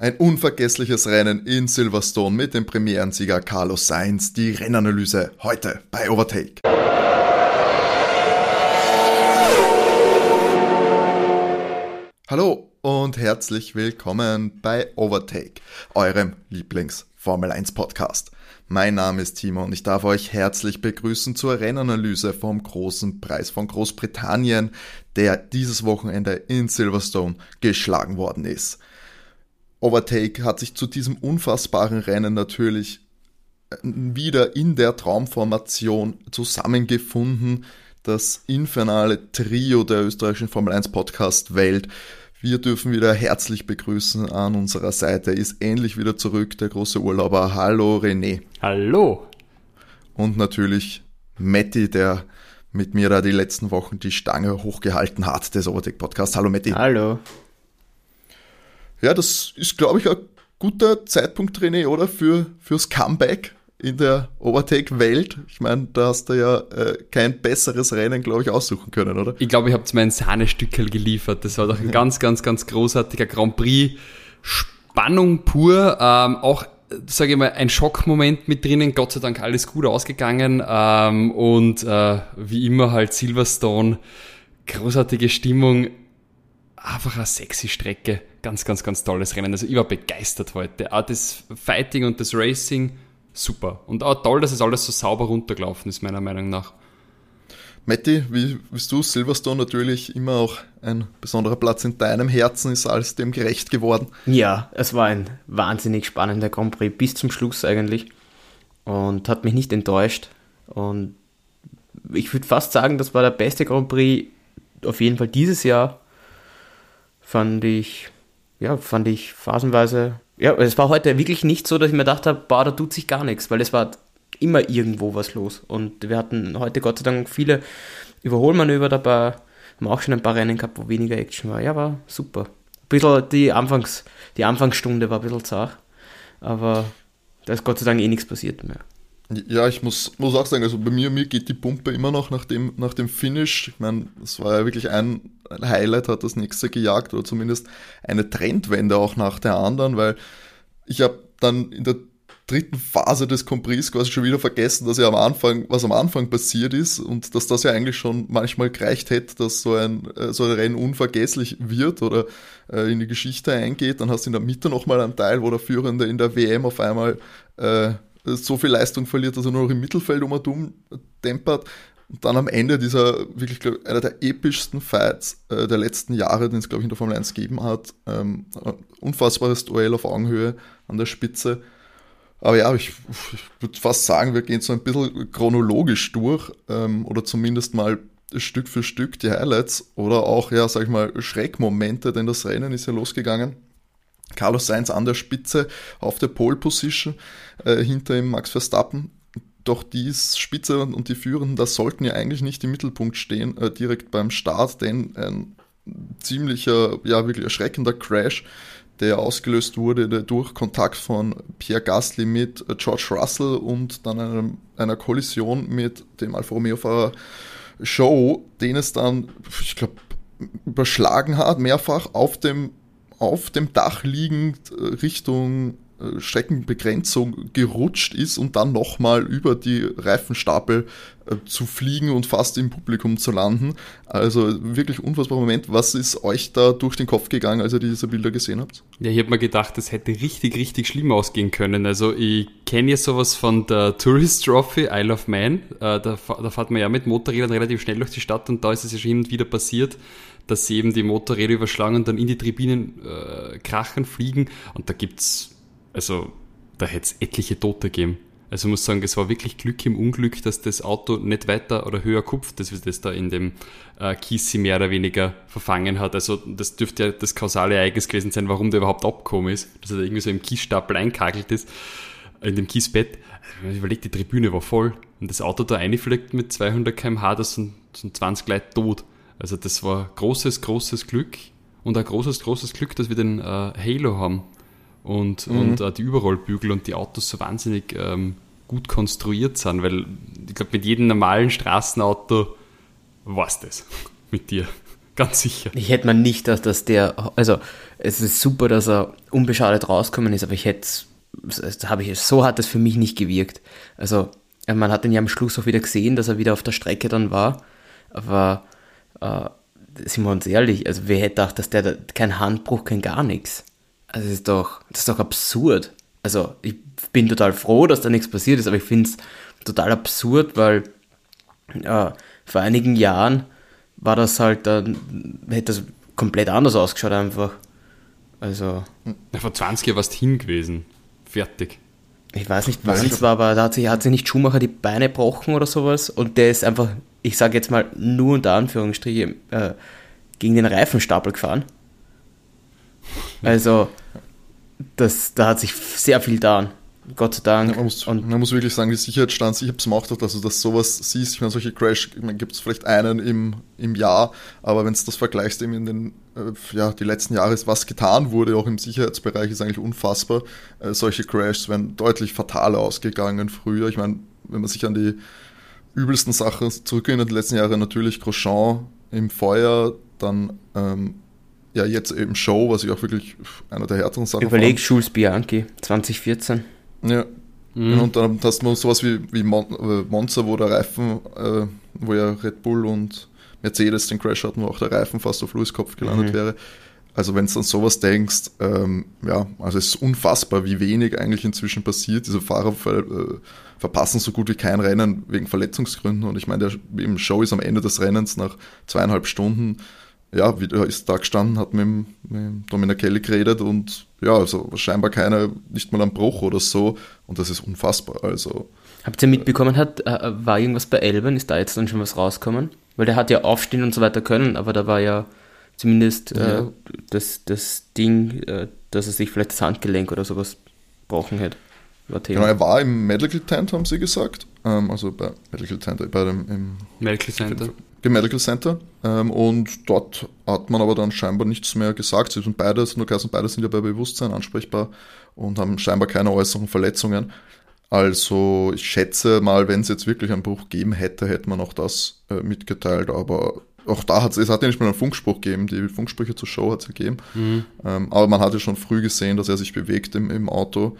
Ein unvergessliches Rennen in Silverstone mit dem Premierensieger Carlos Sainz. Die Rennanalyse heute bei Overtake. Hallo und herzlich willkommen bei Overtake, eurem Lieblings-Formel 1 Podcast. Mein Name ist Timo und ich darf euch herzlich begrüßen zur Rennanalyse vom großen Preis von Großbritannien, der dieses Wochenende in Silverstone geschlagen worden ist. Overtake hat sich zu diesem unfassbaren Rennen natürlich äh, wieder in der Traumformation zusammengefunden. Das infernale Trio der österreichischen Formel 1 Podcast Welt. Wir dürfen wieder herzlich begrüßen an unserer Seite. Ist endlich wieder zurück, der große Urlauber. Hallo René. Hallo. Und natürlich Matti, der mit mir da die letzten Wochen die Stange hochgehalten hat des Overtake Podcasts. Hallo Matti. Hallo. Ja, das ist, glaube ich, ein guter Zeitpunkt, René, oder? Für, fürs Comeback in der Overtake-Welt. Ich meine, da hast du ja äh, kein besseres Rennen, glaube ich, aussuchen können, oder? Ich glaube, ich habe mein Sahnestückel geliefert. Das war doch ein ganz, ganz, ganz großartiger Grand Prix. Spannung pur. Ähm, auch, sage ich mal, ein Schockmoment mit drinnen. Gott sei Dank alles gut ausgegangen. Ähm, und äh, wie immer halt Silverstone. Großartige Stimmung. Einfach eine sexy Strecke ganz, ganz, ganz tolles Rennen. Also ich war begeistert heute. Auch das Fighting und das Racing, super. Und auch toll, dass es alles so sauber runtergelaufen ist, meiner Meinung nach. Matti, wie bist du? Silverstone natürlich immer auch ein besonderer Platz in deinem Herzen, ist alles dem gerecht geworden. Ja, es war ein wahnsinnig spannender Grand Prix bis zum Schluss eigentlich und hat mich nicht enttäuscht. Und ich würde fast sagen, das war der beste Grand Prix auf jeden Fall dieses Jahr. Fand ich ja, fand ich phasenweise, ja, es war heute wirklich nicht so, dass ich mir gedacht habe, boah, da tut sich gar nichts, weil es war immer irgendwo was los. Und wir hatten heute Gott sei Dank viele Überholmanöver dabei, haben auch schon ein paar Rennen gehabt, wo weniger Action war. Ja, war super. Ein bisschen die, Anfangs, die Anfangsstunde war ein bisschen zart, aber da ist Gott sei Dank eh nichts passiert mehr. Ja, ich muss, muss auch sagen, also bei mir, mir geht die Pumpe immer noch nach dem, nach dem Finish. Ich meine, es war ja wirklich ein Highlight, hat das nächste gejagt oder zumindest eine Trendwende auch nach der anderen, weil ich habe dann in der dritten Phase des Compris quasi schon wieder vergessen, dass ja am Anfang, was am Anfang passiert ist und dass das ja eigentlich schon manchmal gereicht hätte, dass so ein, äh, so ein Rennen unvergesslich wird oder äh, in die Geschichte eingeht. Dann hast du in der Mitte nochmal einen Teil, wo der Führende in der WM auf einmal äh, so viel Leistung verliert, dass er nur noch im Mittelfeld um und tempert. Und dann am Ende dieser wirklich, glaube einer der epischsten Fights äh, der letzten Jahre, den es, glaube ich, in der Formel 1 gegeben hat. Ähm, unfassbares Duell auf Augenhöhe an der Spitze. Aber ja, ich, ich würde fast sagen, wir gehen so ein bisschen chronologisch durch ähm, oder zumindest mal Stück für Stück die Highlights oder auch, ja, sag ich mal, Schreckmomente, denn das Rennen ist ja losgegangen Carlos Sainz an der Spitze auf der Pole Position, äh, hinter ihm Max Verstappen. Doch die Spitze und die Führenden, das sollten ja eigentlich nicht im Mittelpunkt stehen, äh, direkt beim Start, denn ein ziemlicher, ja wirklich erschreckender Crash, der ausgelöst wurde durch Kontakt von Pierre Gasly mit George Russell und dann einer, einer Kollision mit dem Alfa Romeo-Fahrer Show, den es dann, ich glaube, überschlagen hat, mehrfach auf dem auf dem Dach liegend äh, Richtung äh, Streckenbegrenzung gerutscht ist und dann nochmal über die Reifenstapel äh, zu fliegen und fast im Publikum zu landen. Also wirklich unfassbarer Moment. Was ist euch da durch den Kopf gegangen, als ihr diese Bilder gesehen habt? Ja, ich habe mir gedacht, das hätte richtig, richtig schlimm ausgehen können. Also ich kenne ja sowas von der Tourist Trophy, Isle of Man. Da, da fährt man ja mit Motorrädern relativ schnell durch die Stadt und da ist es ja schon hin und wieder passiert dass sie eben die Motorräder überschlagen und dann in die Tribinen äh, krachen, fliegen. Und da gibt's, also da hätte es etliche Tote geben. Also muss sagen, es war wirklich Glück im Unglück, dass das Auto nicht weiter oder höher kupft, dass wir das da in dem äh, Kies mehr oder weniger verfangen hat. Also das dürfte ja das kausale Ereignis gewesen sein, warum der überhaupt abgekommen ist, dass er da irgendwie so im Kiesstapel einkagelt ist, in dem Kiesbett. Also, ich überlegt, die Tribüne war voll und das Auto da reinfliegt mit 200 km/h, das sind, sind 20 Leute tot. Also das war großes, großes Glück und ein großes, großes Glück, dass wir den äh, Halo haben und, mhm. und äh, die Überrollbügel und die Autos so wahnsinnig ähm, gut konstruiert sind, weil ich glaube, mit jedem normalen Straßenauto war es das mit dir. Ganz sicher. Ich hätte man nicht, dass das der, also es ist super, dass er unbeschadet rausgekommen ist, aber ich hätte, habe ich, so hat es für mich nicht gewirkt. Also, man hat ihn ja am Schluss auch wieder gesehen, dass er wieder auf der Strecke dann war, aber äh, sind wir uns ehrlich, also wer hätte gedacht, dass der da, kein Handbruch, kein gar nichts. Also das ist doch, das ist doch absurd. Also ich bin total froh, dass da nichts passiert ist, aber ich finde es total absurd, weil äh, vor einigen Jahren war das halt, dann hätte das komplett anders ausgeschaut einfach. Also. Ja, vor 20 Jahren warst du hin gewesen. Fertig. Ich weiß nicht, wann es war, aber da hat sich, hat sich nicht Schumacher die Beine gebrochen oder sowas und der ist einfach, ich sage jetzt mal nur unter Anführungsstriche, äh, gegen den Reifenstapel gefahren. Also, das, da hat sich sehr viel getan. Gott sei Dank. Ja, man, muss, und man muss wirklich sagen, die Sicherheitsstands, ich habe es gemacht, dass du das sowas siehst. Ich meine, solche Crash gibt es vielleicht einen im, im Jahr, aber wenn du das vergleichst, eben in den, äh, ja, die letzten Jahre was getan wurde, auch im Sicherheitsbereich, ist eigentlich unfassbar. Äh, solche Crashs wären deutlich fataler ausgegangen früher. Ich meine, wenn man sich an die übelsten Sachen zurückerinnert, die letzten Jahre natürlich Grosjean im Feuer, dann ähm, ja jetzt eben Show, was ich auch wirklich einer der härteren Sachen Überleg Jules Bianchi 2014. Ja. Mhm. Und dann hast du sowas wie, wie äh, Monza, wo der Reifen, äh, wo ja Red Bull und Mercedes den Crash hatten, wo auch der Reifen fast auf Lewis Kopf gelandet mhm. wäre. Also wenn du an sowas denkst, ähm, ja, also es ist unfassbar, wie wenig eigentlich inzwischen passiert. Diese Fahrer ver, äh, verpassen so gut wie kein Rennen wegen Verletzungsgründen. Und ich meine, der Show ist am Ende des Rennens nach zweieinhalb Stunden ja, wieder ist da gestanden, hat mit, dem, mit Dominic Kelly geredet und ja, also scheinbar keiner, nicht mal ein Bruch oder so und das ist unfassbar. Also. Habt ihr mitbekommen, hat, äh, war irgendwas bei Elben, ist da jetzt dann schon was rausgekommen? Weil der hat ja aufstehen und so weiter können, aber da war ja zumindest äh, ja. das, das Ding, äh, dass er sich vielleicht das Handgelenk oder sowas gebrochen hätte. War Thema. Genau, er war im Medical Tent, haben sie gesagt. Ähm, also bei Medical Tent, bei dem im Medical Center im Medical Center ähm, und dort hat man aber dann scheinbar nichts mehr gesagt. Sie sind beide, nur Kassen, beide sind ja bei Bewusstsein ansprechbar und haben scheinbar keine äußeren Verletzungen. Also ich schätze mal, wenn es jetzt wirklich einen Bruch geben hätte, hätte man auch das äh, mitgeteilt, aber auch da hat es, es hat ja nicht mal einen Funkspruch gegeben, die Funksprüche zur Show hat es gegeben, mhm. ähm, aber man hat ja schon früh gesehen, dass er sich bewegt im, im Auto.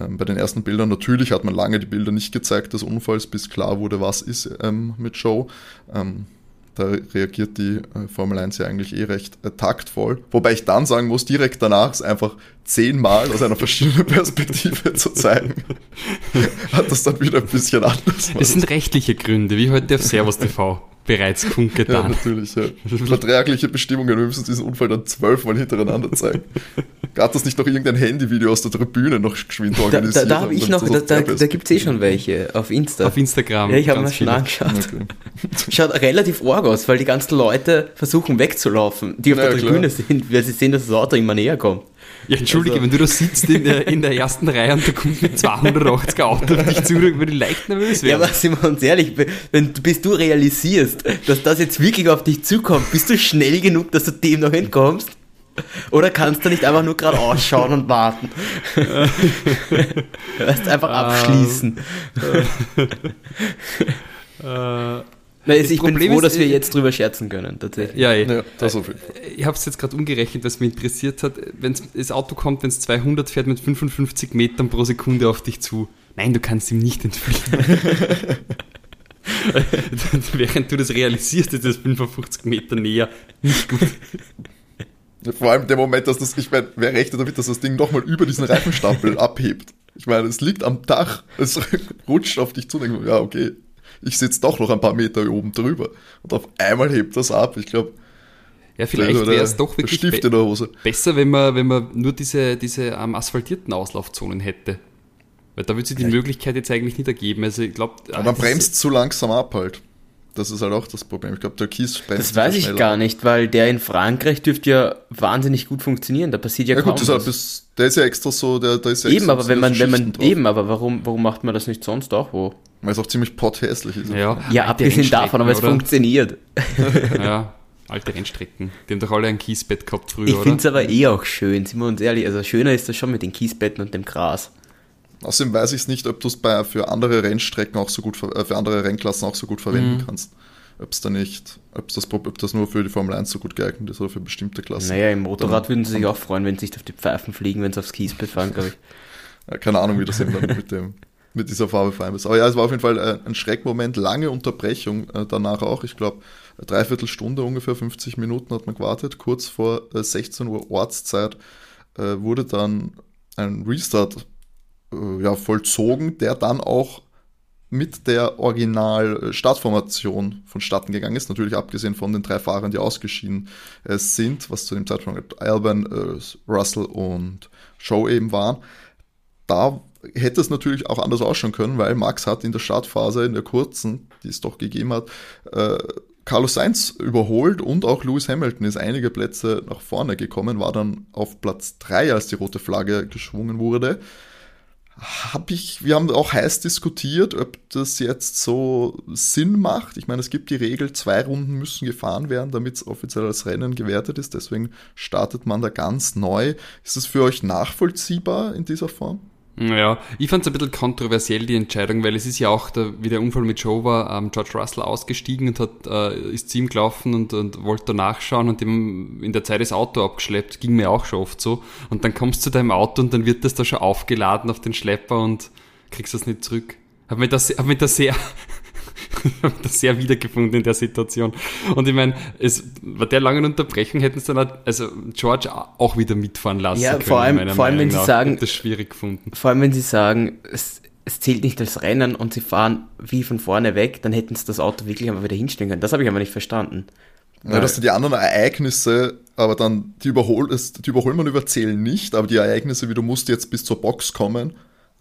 Ähm, bei den ersten Bildern, natürlich hat man lange die Bilder nicht gezeigt des Unfalls, bis klar wurde, was ist ähm, mit Show. Ähm, da reagiert die äh, Formel 1 ja eigentlich eh recht äh, taktvoll. Wobei ich dann sagen muss, direkt danach es einfach zehnmal aus einer verschiedenen Perspektive zu zeigen, hat das dann wieder ein bisschen anders. Es sind rechtliche Gründe, wie heute auf Servus TV bereits kundgetan. Ja, natürlich, ja. Vertragliche Bestimmungen, wir müssen diesen Unfall dann zwölfmal hintereinander zeigen. Gab das nicht noch irgendein Handyvideo aus der Tribüne noch geschwind organisiert? Da, da, da habe ich noch, da, da, da gibt es eh schon welche auf Insta. Auf Instagram. Ja, ich habe mir schon angeschaut. Okay. Schaut relativ arg aus, weil die ganzen Leute versuchen wegzulaufen, die auf ja, der Tribüne klar. sind, weil sie sehen, dass das Auto immer näher kommt. Ja, entschuldige, also. wenn du da sitzt in der, in der ersten Reihe und da kommt mit 280 Auto auf dich zu, würde ich leicht nervös werden. Ja, aber sind wir uns ehrlich, wenn, bis du realisierst, dass das jetzt wirklich auf dich zukommt, bist du schnell genug, dass du dem noch entkommst? Oder kannst du nicht einfach nur gerade ausschauen und warten? Erst einfach abschließen. äh, na, also ich Problem bin froh, ist, dass wir jetzt drüber scherzen können, tatsächlich. Ja, eh. ja das auf jeden Fall. Ich habe es jetzt gerade umgerechnet, was mich interessiert hat. Wenn das Auto kommt, wenn es 200 fährt mit 55 Metern pro Sekunde auf dich zu. Nein, du kannst ihm nicht entfliehen. Während du das realisierst, ist das 55 Meter näher nicht gut. Vor allem der Moment, dass das, ich meine, wer rechnet damit, dass das Ding nochmal über diesen Reifenstapel abhebt? Ich meine, es liegt am Dach, es rutscht auf dich zu, denke ja, okay, ich sitze doch noch ein paar Meter oben drüber. Und auf einmal hebt das ab. Ich glaube, ja, vielleicht wäre es doch wirklich be besser, wenn man, wenn man nur diese, diese ähm, asphaltierten Auslaufzonen hätte. Weil da würde sich die ja. Möglichkeit jetzt eigentlich nicht ergeben. Also ich glaube. Aber man bremst zu langsam ab halt. Das ist halt auch das Problem. Ich glaube, der Kies bremst Das weiß ich gar nicht, weil der in Frankreich dürfte ja wahnsinnig gut funktionieren. Da passiert ja, ja kaum gut, was. Bis, der ist ja extra so, der, der ist ja Eben, aber wenn man, wenn man, drauf. eben, aber warum, warum macht man das nicht sonst auch wo? Weil es auch ziemlich potthässlich ist. Ja, ja abgesehen davon, aber es oder? funktioniert. ja, alte Rennstrecken. Die haben doch alle ein Kiesbett gehabt früher, Ich finde es aber eh auch schön, sind wir uns ehrlich. Also schöner ist das schon mit den Kiesbetten und dem Gras. Außerdem weiß ich es nicht, ob du es für andere Rennstrecken auch so gut, äh, für andere Rennklassen auch so gut verwenden mhm. kannst. ob es da nicht, ob das, ob das nur für die Formel 1 so gut geeignet ist oder für bestimmte Klassen. Naja, im Motorrad würden sie sich auch freuen, wenn sie sich auf die Pfeifen fliegen, wenn sie aufs Kiesbett fahren, glaube ich. Ja, keine Ahnung, wie das eben dann mit dem mit dieser Farbe fein ist. Aber ja, es war auf jeden Fall äh, ein Schreckmoment, lange Unterbrechung äh, danach auch. Ich glaube, dreiviertel Stunde, ungefähr 50 Minuten hat man gewartet. Kurz vor 16 Uhr Ortszeit wurde dann ein Restart ja, vollzogen, der dann auch mit der Original-Startformation vonstatten gegangen ist. Natürlich abgesehen von den drei Fahrern, die ausgeschieden äh, sind, was zu dem Zeitpunkt Alban, äh, Russell und Show eben waren. Da hätte es natürlich auch anders ausschauen können, weil Max hat in der Startphase, in der kurzen, die es doch gegeben hat, äh, Carlos Sainz überholt und auch Lewis Hamilton ist einige Plätze nach vorne gekommen, war dann auf Platz 3, als die rote Flagge geschwungen wurde habe ich, wir haben auch heiß diskutiert, ob das jetzt so Sinn macht. Ich meine, es gibt die Regel, zwei Runden müssen gefahren werden, damit es offiziell als Rennen gewertet ist. Deswegen startet man da ganz neu. Ist das für euch nachvollziehbar in dieser Form? Ja, ich fand es ein bisschen kontroversiell, die Entscheidung, weil es ist ja auch, der, wie der Unfall mit Joe war, ähm, George Russell ausgestiegen und hat, äh, ist zu ihm gelaufen und, und wollte da nachschauen und dem in der Zeit das Auto abgeschleppt, ging mir auch schon oft so. Und dann kommst du zu deinem Auto und dann wird das da schon aufgeladen auf den Schlepper und kriegst das nicht zurück. Hab mir das, hab mir das sehr, habe das sehr wiedergefunden in der Situation. Und ich meine, es bei der langen Unterbrechung hätten es dann auch, also George auch wieder mitfahren lassen ja, können. Vor allem, vor allem wenn sie sagen, das schwierig gefunden. Vor allem, wenn sie sagen, es, es zählt nicht als Rennen und sie fahren wie von vorne weg, dann hätten sie das Auto wirklich einfach wieder hinstellen können. Das habe ich aber nicht verstanden. Ja, dass die anderen Ereignisse, aber dann die, Überhol die Überholmann überzählen nicht, aber die Ereignisse, wie du musst jetzt bis zur Box kommen,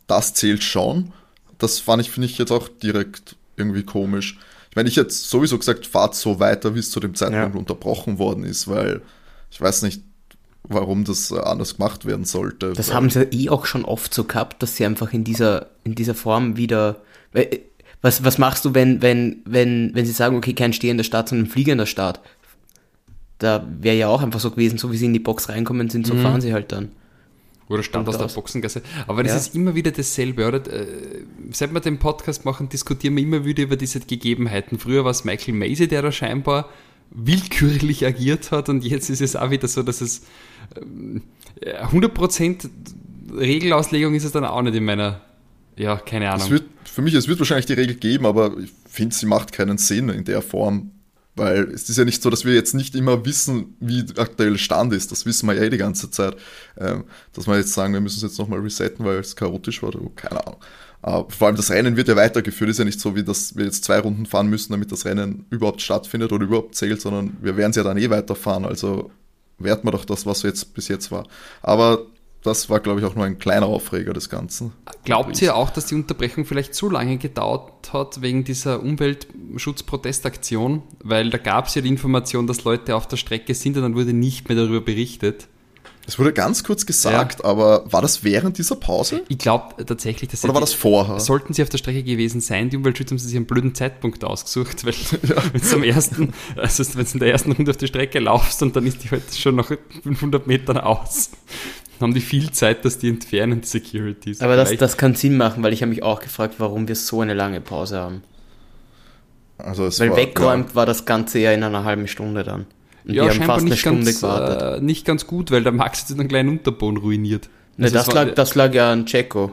das zählt schon. Das fand ich, finde ich jetzt auch direkt irgendwie komisch. Ich meine, ich hätte sowieso gesagt, fahrt so weiter, wie es zu dem Zeitpunkt ja. unterbrochen worden ist, weil ich weiß nicht, warum das äh, anders gemacht werden sollte. Das haben sie eh auch schon oft so gehabt, dass sie einfach in dieser, in dieser Form wieder. Äh, was, was machst du, wenn, wenn, wenn, wenn sie sagen, okay, kein stehender Start, sondern ein fliegender Start? Da wäre ja auch einfach so gewesen, so wie sie in die Box reinkommen sind, so mhm. fahren sie halt dann. Oder stand aus der Boxengasse. Aber das ja. ist immer wieder dasselbe, oder? Äh, seit wir den Podcast machen, diskutieren wir immer wieder über diese Gegebenheiten. Früher war es Michael Macy, der da scheinbar willkürlich agiert hat und jetzt ist es auch wieder so, dass es 100% ähm, Regelauslegung ist es dann auch nicht in meiner, ja, keine Ahnung. Es wird, für mich, es wird wahrscheinlich die Regel geben, aber ich finde, sie macht keinen Sinn in der Form. Weil es ist ja nicht so, dass wir jetzt nicht immer wissen, wie der aktuelle Stand ist. Das wissen wir ja eh die ganze Zeit. Ähm, dass wir jetzt sagen, wir müssen es jetzt nochmal resetten, weil es chaotisch war, keine Ahnung. Aber vor allem das Rennen wird ja weitergeführt. Ist ja nicht so, wie dass wir jetzt zwei Runden fahren müssen, damit das Rennen überhaupt stattfindet oder überhaupt zählt, sondern wir werden es ja dann eh weiterfahren. Also werten wir doch das, was jetzt bis jetzt war. Aber das war, glaube ich, auch nur ein kleiner Aufreger des Ganzen. Glaubt ihr auch, dass die Unterbrechung vielleicht zu lange gedauert hat wegen dieser Umweltschutzprotestaktion? Weil da gab es ja die Information, dass Leute auf der Strecke sind und dann wurde nicht mehr darüber berichtet. Es wurde ganz kurz gesagt, ja. aber war das während dieser Pause? Ich glaube tatsächlich, dass Oder war das vorher? Sollten sie auf der Strecke gewesen sein, die Umweltschützer haben sie sich einen blöden Zeitpunkt ausgesucht, weil ja. wenn du am ersten, also wenn du in der ersten Runde auf die Strecke laufst und dann ist die halt schon nach 500 Metern aus, haben die viel Zeit, dass die entfernen, die Securities. Aber das, das kann Sinn machen, weil ich habe mich auch gefragt, warum wir so eine lange Pause haben. Also weil war, weggeräumt ja. war das Ganze ja in einer halben Stunde dann. Und ja, scheinbar nicht ganz, äh, nicht ganz gut, weil der Max hat einen kleinen Unterboden ruiniert. Ne, also das, lag, das lag ja an Checo.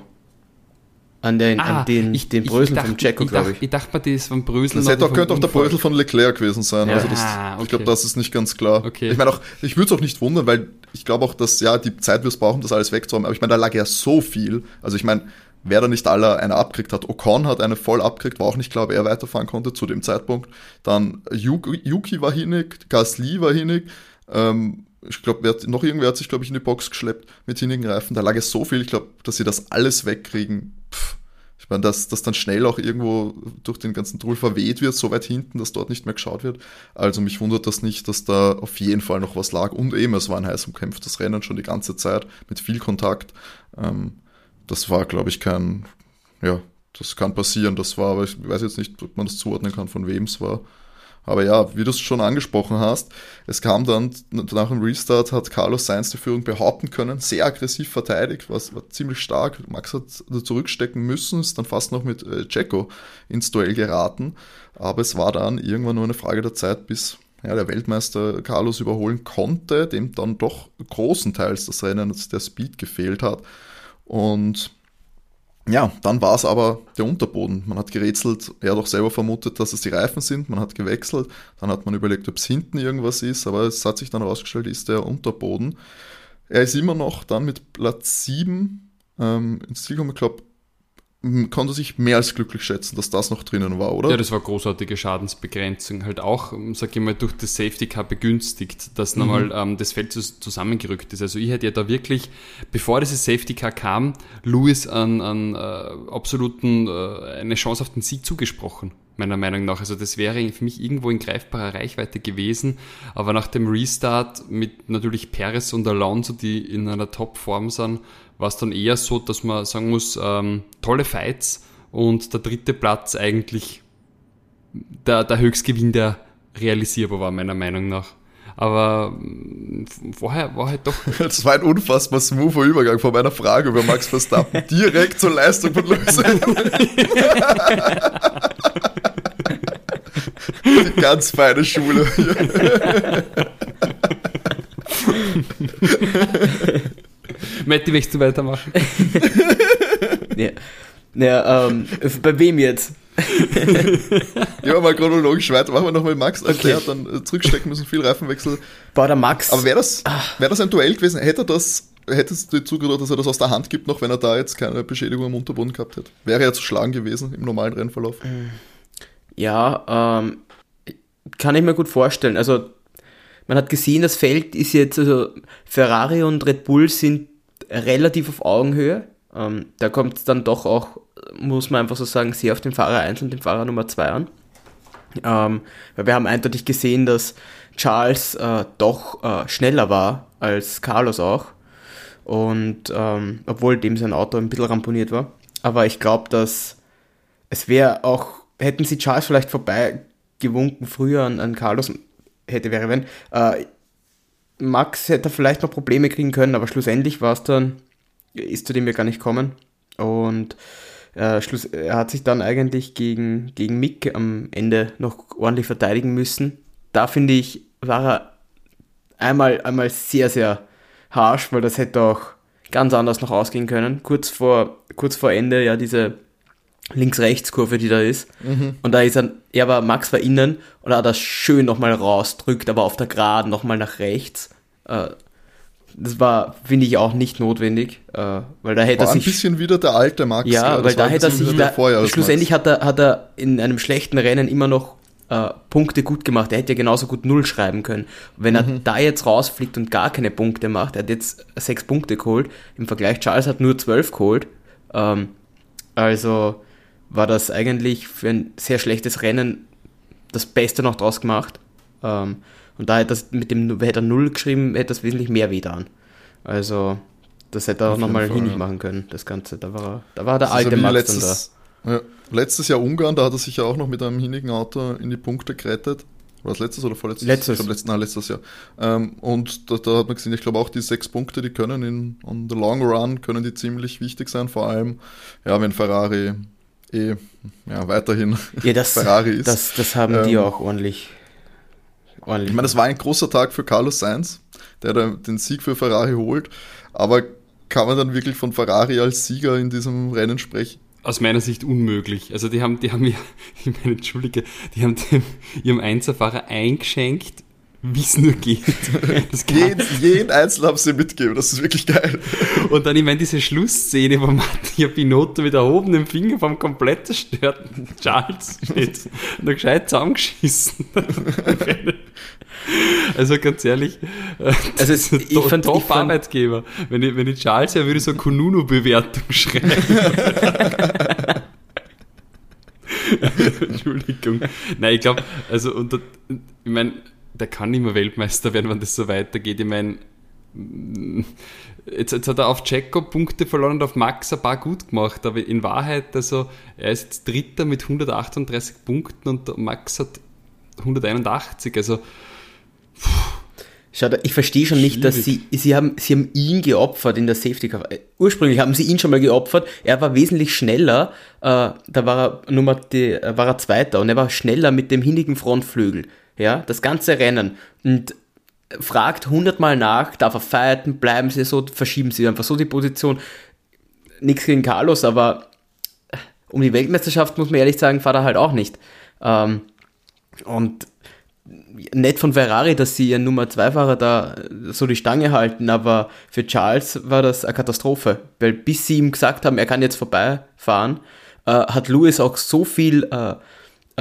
An den, ah, an den, ich, den Brösel vom Checo, glaube ich. Ich dachte das vom Brösel. Das hätte auch, könnte auch der Brösel von Leclerc gewesen sein. Ja. Also das, okay. Ich glaube, das ist nicht ganz klar. Okay. Ich meine auch, ich würde es auch nicht wundern, weil ich glaube auch, dass ja die Zeit wir es brauchen, das alles wegzuräumen. Aber ich meine, da lag ja so viel. Also ich meine, wer da nicht alle eine abkriegt hat. Ocon hat eine voll abkriegt, war auch nicht klar, ob er weiterfahren konnte zu dem Zeitpunkt. Dann Yuki, Yuki war hinig, Gasly war hinig. Ähm, ich glaube, noch irgendwer hat sich, glaube ich, in die Box geschleppt mit hinigen Reifen. Da lag es so viel. Ich glaube, dass sie das alles wegkriegen. Pff. Ich meine, dass das dann schnell auch irgendwo durch den ganzen Trubel verweht wird, so weit hinten, dass dort nicht mehr geschaut wird. Also mich wundert das nicht, dass da auf jeden Fall noch was lag. Und eben, es war ein heiß umkämpftes Rennen schon die ganze Zeit mit viel Kontakt. Ähm, das war, glaube ich, kein, ja, das kann passieren. Das war, aber ich weiß jetzt nicht, ob man das zuordnen kann, von wem es war. Aber ja, wie du es schon angesprochen hast, es kam dann nach dem Restart, hat Carlos Sainz die Führung behaupten können, sehr aggressiv verteidigt, was war ziemlich stark. Max hat zurückstecken müssen, ist dann fast noch mit äh, Checo ins Duell geraten. Aber es war dann irgendwann nur eine Frage der Zeit, bis ja, der Weltmeister Carlos überholen konnte, dem dann doch großenteils das Rennen der Speed gefehlt hat. Und ja, dann war es aber der Unterboden. Man hat gerätselt, er hat auch selber vermutet, dass es die Reifen sind. Man hat gewechselt. Dann hat man überlegt, ob es hinten irgendwas ist, aber es hat sich dann herausgestellt, ist der Unterboden. Er ist immer noch dann mit Platz 7 ähm, ins Ziel gekommen. Ich glaube, konnte sich mehr als glücklich schätzen, dass das noch drinnen war, oder? Ja, das war großartige Schadensbegrenzung. Halt auch, sag ich mal, durch das Safety Car begünstigt, dass mhm. nochmal ähm, das Feld zusammengerückt ist. Also ich hätte ja da wirklich, bevor dieses Safety Car kam, Lewis an, an äh, absoluten äh, eine Chance auf den Sieg zugesprochen, meiner Meinung nach. Also das wäre für mich irgendwo in greifbarer Reichweite gewesen. Aber nach dem Restart mit natürlich Perez und Alonso, die in einer Top-Form sind, war es dann eher so, dass man sagen muss, ähm, tolle Fights und der dritte Platz eigentlich der, der Höchstgewinn, der realisierbar war, meiner Meinung nach. Aber mm, vorher war halt doch. Das war ein unfassbar smoother Übergang von meiner Frage über Max Verstappen direkt zur Leistung von Lewis Die ganz feine Schule. Matti, möchtest du weitermachen? ja, ja ähm, bei wem jetzt? ja, mal chronologisch weiter. Machen wir nochmal Max. Also okay. Dann äh, zurückstecken müssen, viel Reifenwechsel. War der Max. Aber wäre das, ah. wär das ein Duell gewesen? Hätte er das, hättest du zugedacht, dass er das aus der Hand gibt, noch wenn er da jetzt keine Beschädigung am Unterboden gehabt hätte? Wäre er zu schlagen gewesen im normalen Rennverlauf? Ja, ähm, kann ich mir gut vorstellen. Also, man hat gesehen, das Feld ist jetzt, also Ferrari und Red Bull sind relativ auf Augenhöhe. Ähm, da kommt es dann doch auch, muss man einfach so sagen, sehr auf den Fahrer 1 und den Fahrer Nummer 2 an. Ähm, weil wir haben eindeutig gesehen, dass Charles äh, doch äh, schneller war als Carlos auch. Und ähm, obwohl dem sein Auto ein bisschen ramponiert war. Aber ich glaube, dass es wäre auch, hätten sie Charles vielleicht vorbeigewunken früher an, an Carlos, hätte wäre wenn, äh, Max hätte vielleicht noch Probleme kriegen können, aber schlussendlich war es dann, ist zu dem wir gar nicht kommen. Und äh, Schluss, er hat sich dann eigentlich gegen, gegen Mick am Ende noch ordentlich verteidigen müssen. Da finde ich, war er einmal, einmal sehr, sehr harsh, weil das hätte auch ganz anders noch ausgehen können. Kurz vor, kurz vor Ende, ja, diese Links-Rechts-Kurve, die da ist. Mhm. Und da ist er, er war, Max war innen und er hat das schön nochmal rausdrückt, aber auf der Geraden nochmal nach rechts. Äh, das war, finde ich, auch nicht notwendig, äh, weil da hätte war er sich. ein bisschen wieder der alte Max. Ja, weil da hätte er sich, da, schlussendlich hat er, hat er in einem schlechten Rennen immer noch äh, Punkte gut gemacht. Er hätte ja genauso gut Null schreiben können. wenn er mhm. da jetzt rausfliegt und gar keine Punkte macht, er hat jetzt sechs Punkte geholt. Im Vergleich, Charles hat nur zwölf geholt. Ähm, also, war das eigentlich für ein sehr schlechtes Rennen das Beste noch draus gemacht. Ähm, und da hätte das mit dem hätte er Null geschrieben, hätte das wesentlich mehr wehgetan. Also, das hätte er auch nochmal hinig ja. machen können, das Ganze. Da war, da war der das alte Max letztes, da. Ja, letztes Jahr Ungarn, da hat er sich ja auch noch mit einem hinigen Auto in die Punkte gerettet. War das letztes oder vorletztes? Letztes. Ich glaube, letztes, nein, letztes Jahr. Ähm, und da, da, hat man gesehen, ich glaube auch die sechs Punkte, die können in on the long run, können die ziemlich wichtig sein, vor allem, ja, wenn Ferrari eh ja, weiterhin ja, das, Ferrari ist. Das, das haben ähm, die auch ordentlich, ordentlich. Ich meine, das war ein großer Tag für Carlos Sainz, der da den Sieg für Ferrari holt. Aber kann man dann wirklich von Ferrari als Sieger in diesem Rennen sprechen? Aus meiner Sicht unmöglich. Also die haben, die haben ja, ich meine, entschuldige, die haben dem, ihrem Einzelfahrer eingeschenkt, wie es nur geht. jeden, jeden Einzelnen haben sie mitgegeben, das ist wirklich geil. Und dann, ich meine, diese Schlussszene, wo Mattia Pinotto mit erhobenem Finger vom komplett zerstörten Charles steht und da gescheit zusammengeschissen. also ganz ehrlich, äh, das also ist ein ich fand, Top-Arbeitgeber. Wenn ich, wenn ich Charles ja würde so Kununu-Bewertung schreiben. Entschuldigung. Nein, ich glaube, also unter, ich meine, der kann nicht mehr Weltmeister werden, wenn das so weitergeht. Ich meine, jetzt, jetzt, hat er auf Checo Punkte verloren und auf Max ein paar gut gemacht, aber in Wahrheit, also er ist jetzt Dritter mit 138 Punkten und Max hat 181. Also Schau, ich verstehe schon nicht, dass sie, sie haben, sie haben ihn geopfert in der Safety Car. Äh, ursprünglich haben sie ihn schon mal geopfert. Er war wesentlich schneller. Äh, da war er Nummer, die, äh, war er Zweiter und er war schneller mit dem hinnigen Frontflügel. Ja, das ganze Rennen. Und fragt hundertmal nach, darf er fighten, bleiben sie so, verschieben sie einfach so die Position. Nichts gegen Carlos, aber äh, um die Weltmeisterschaft muss man ehrlich sagen, fahrt er halt auch nicht. Ähm, und nett von Ferrari, dass sie ihren Nummer 2 Fahrer da so die Stange halten, aber für Charles war das eine Katastrophe, weil bis sie ihm gesagt haben, er kann jetzt vorbeifahren, äh, hat Lewis auch so viel äh,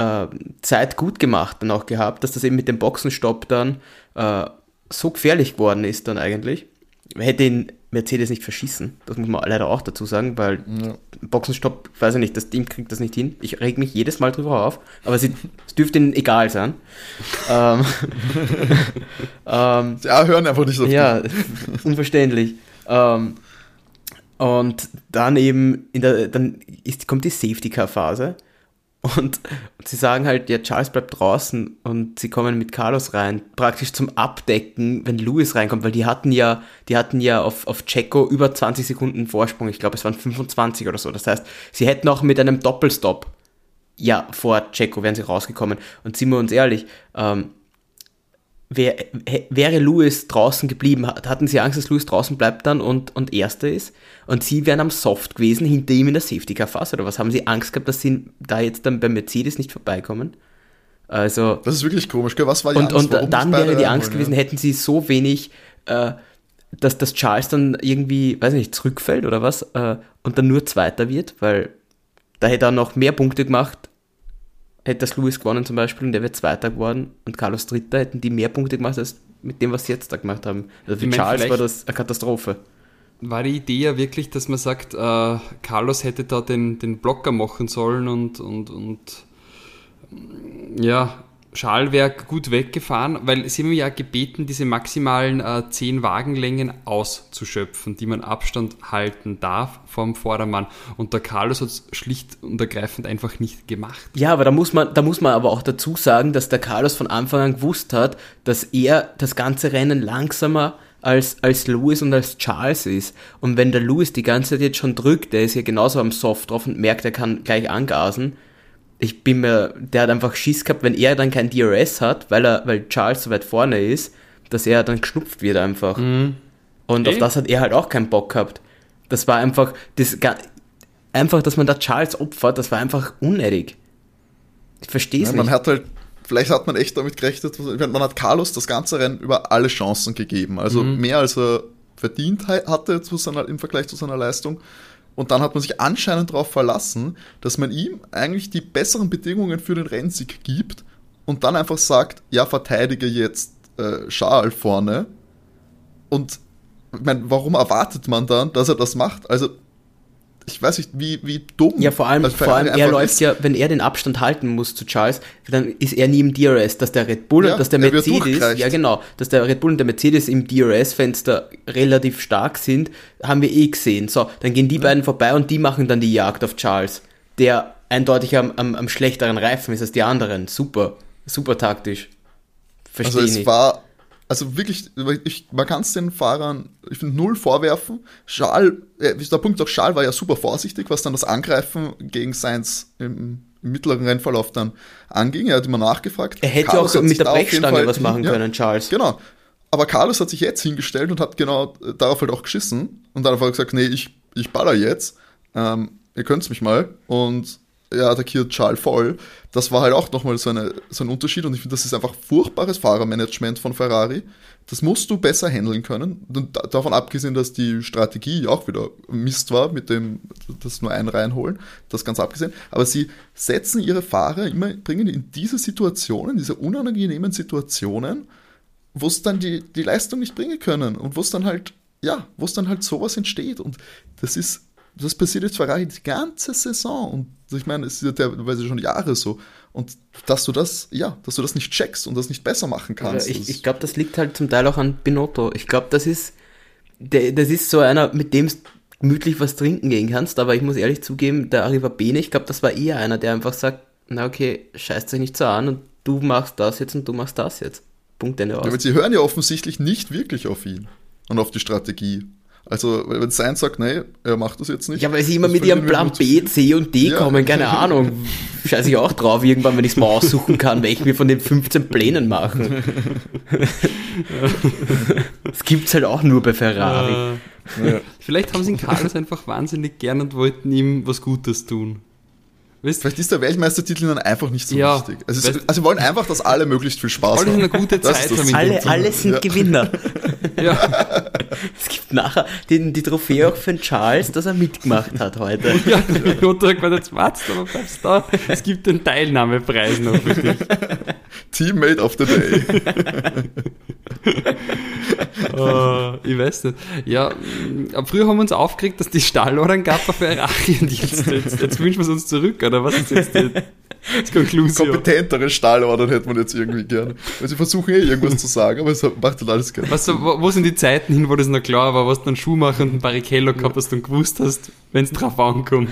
äh, Zeit gut gemacht dann auch gehabt, dass das eben mit dem Boxenstopp dann äh, so gefährlich geworden ist dann eigentlich. Hätte ihn Mercedes nicht verschießen. Das muss man leider auch dazu sagen, weil ja. Boxenstopp, weiß ich nicht, das Team kriegt das nicht hin. Ich reg mich jedes Mal drüber auf, aber sie, es dürfte ihnen egal sein. ähm, ähm, ja, hören einfach nicht so viel. Ja, unverständlich. ähm, und dann eben, in der, dann ist, kommt die Safety-Car-Phase und, sie sagen halt, ja, Charles bleibt draußen und sie kommen mit Carlos rein, praktisch zum Abdecken, wenn Lewis reinkommt, weil die hatten ja, die hatten ja auf, auf Checo über 20 Sekunden Vorsprung, ich glaube es waren 25 oder so. Das heißt, sie hätten auch mit einem Doppelstopp, ja, vor Checo wären sie rausgekommen. Und sind wir uns ehrlich, ähm, wär, wäre Lewis draußen geblieben, hatten sie Angst, dass Lewis draußen bleibt dann und, und Erster ist und sie wären am Soft gewesen, hinter ihm in der Safety Car Phase oder was? Haben sie Angst gehabt, dass sie da jetzt dann beim Mercedes nicht vorbeikommen? Also. Das ist wirklich komisch, gell? Was war die und, Angst? Und dann wäre die Angst gewesen, ja. hätten sie so wenig, äh, dass, dass Charles dann irgendwie, weiß nicht, zurückfällt oder was, äh, und dann nur Zweiter wird, weil da hätte er noch mehr Punkte gemacht, hätte das Lewis gewonnen zum Beispiel und der wäre Zweiter geworden und Carlos Dritter, hätten die mehr Punkte gemacht als mit dem, was sie jetzt da gemacht haben. Also für ich Charles war das eine Katastrophe. War die Idee ja wirklich, dass man sagt, äh, Carlos hätte da den, den Blocker machen sollen und, und, und ja, Schalwerk gut weggefahren, weil sie haben ja gebeten, diese maximalen äh, 10 Wagenlängen auszuschöpfen, die man Abstand halten darf vom Vordermann. Und der Carlos hat es schlicht und ergreifend einfach nicht gemacht. Ja, aber da muss man, da muss man aber auch dazu sagen, dass der Carlos von Anfang an gewusst hat, dass er das ganze Rennen langsamer als, als Lewis und als Charles ist. Und wenn der Lewis die ganze Zeit jetzt schon drückt, der ist ja genauso am Soft drauf und merkt, er kann gleich angasen, ich bin mir, der hat einfach Schiss gehabt, wenn er dann kein DRS hat, weil er, weil Charles so weit vorne ist, dass er dann geschnupft wird einfach. Mhm. Und Ey. auf das hat er halt auch keinen Bock gehabt. Das war einfach, das, einfach, dass man da Charles opfert, das war einfach unnötig. Ich verstehe es ja, nicht. Man hat halt, vielleicht hat man echt damit gerechnet, man hat Carlos das ganze Rennen über alle Chancen gegeben. Also mhm. mehr als er verdient hatte zu seiner, im Vergleich zu seiner Leistung. Und dann hat man sich anscheinend darauf verlassen, dass man ihm eigentlich die besseren Bedingungen für den Rennsieg gibt und dann einfach sagt, ja, verteidige jetzt äh, Charles vorne. Und ich meine, warum erwartet man dann, dass er das macht? Also ich weiß nicht, wie, wie dumm. Ja, vor allem, vor allem er läuft ist. ja, wenn er den Abstand halten muss zu Charles, dann ist er nie im DRS, dass der Red Bull ja, und dass der Mercedes, ja genau, dass der Red Bull und der Mercedes im DRS-Fenster relativ stark sind, haben wir eh gesehen. So, dann gehen die ja. beiden vorbei und die machen dann die Jagd auf Charles, der eindeutig am, am, am schlechteren Reifen ist als die anderen. Super, super taktisch. Verstehe also es nicht. war also wirklich, ich, man kann es den Fahrern, ich finde, null vorwerfen. Schal, äh, der Punkt auch, Schal war ja super vorsichtig, was dann das Angreifen gegen Sainz im, im mittleren Rennverlauf dann anging. Er hat immer nachgefragt. Er hätte Carlos auch mit der Brechstange was machen ja, können, Charles. Genau. Aber Carlos hat sich jetzt hingestellt und hat genau äh, darauf halt auch geschissen und dann einfach gesagt, nee, ich, ich baller jetzt. Ähm, ihr könnt's mich mal. Und er attackiert Charles voll. Das war halt auch nochmal so, eine, so ein Unterschied und ich finde, das ist einfach furchtbares Fahrermanagement von Ferrari. Das musst du besser handeln können. Und davon abgesehen, dass die Strategie auch wieder Mist war, mit dem, das nur ein reinholen, das ganz abgesehen. Aber sie setzen ihre Fahrer immer, bringen in diese Situationen, diese unangenehmen Situationen, wo es dann die, die Leistung nicht bringen können und wo es dann halt, ja, wo es dann halt sowas entsteht. Und das ist das passiert jetzt Ferrari die ganze Saison. Und ich meine, es ist ja teilweise schon Jahre so. Und dass du das, ja, dass du das nicht checkst und das nicht besser machen kannst. Ja, ich, ich glaube, das liegt halt zum Teil auch an Binotto. Ich glaube, das ist, der, das ist so einer, mit dem du gemütlich was trinken gehen kannst. Aber ich muss ehrlich zugeben, der Arriva Bene, ich glaube, das war eher einer, der einfach sagt, na okay, scheißt euch nicht so an und du machst das jetzt und du machst das jetzt. Punkt Ende aus. Ja, aber sie hören ja offensichtlich nicht wirklich auf ihn und auf die Strategie. Also, wenn Sein sagt, nee, er macht das jetzt nicht. Ja, weil sie immer mit ihrem Plan B, C und D Ja. kommen, keine Ahnung. Scheiße ich auch drauf, irgendwann, wenn ich es mal aussuchen kann, welchen wir von den 15 Plänen machen. Das gibt's halt auch nur bei Ferrari. Äh, Vielleicht haben sie ihn Carlos einfach wahnsinnig gern und wollten ihm was Gutes tun. Weißt Vielleicht ist der Weltmeistertitel ihnen einfach nicht so Ja. wichtig. Also, Weißt- also sie wollen einfach, dass alle möglichst viel Spaß alle haben. eine gute Zeit haben Alle, alle sind Ja. Gewinner. Ja, Es gibt nachher die, die Trophäe auch für den Charles, dass er mitgemacht hat heute. ja, und da gemeint, jetzt wartest du, aber bleibst da. Es gibt den Teilnahmepreis noch für dich. Teammate of the Day. Äh, ich weiß nicht. Ja, aber früher haben wir uns aufgeregt, dass die Stallorren gab bei Ferrari und jetzt, jetzt, jetzt wünschen wir es uns zurück, oder was ist jetzt die, das Conclusio? Kompetentere Stallordern hätte man jetzt irgendwie gerne. Weil sie versuchen eh irgendwas zu sagen, aber es macht halt alles keinen Weißt du, wo, wo sind die Zeiten hin, wo das noch klar war, was du einen Schuhmacher und einen Barrichello gehabt hast und gewusst hast, wenn es drauf ankommt,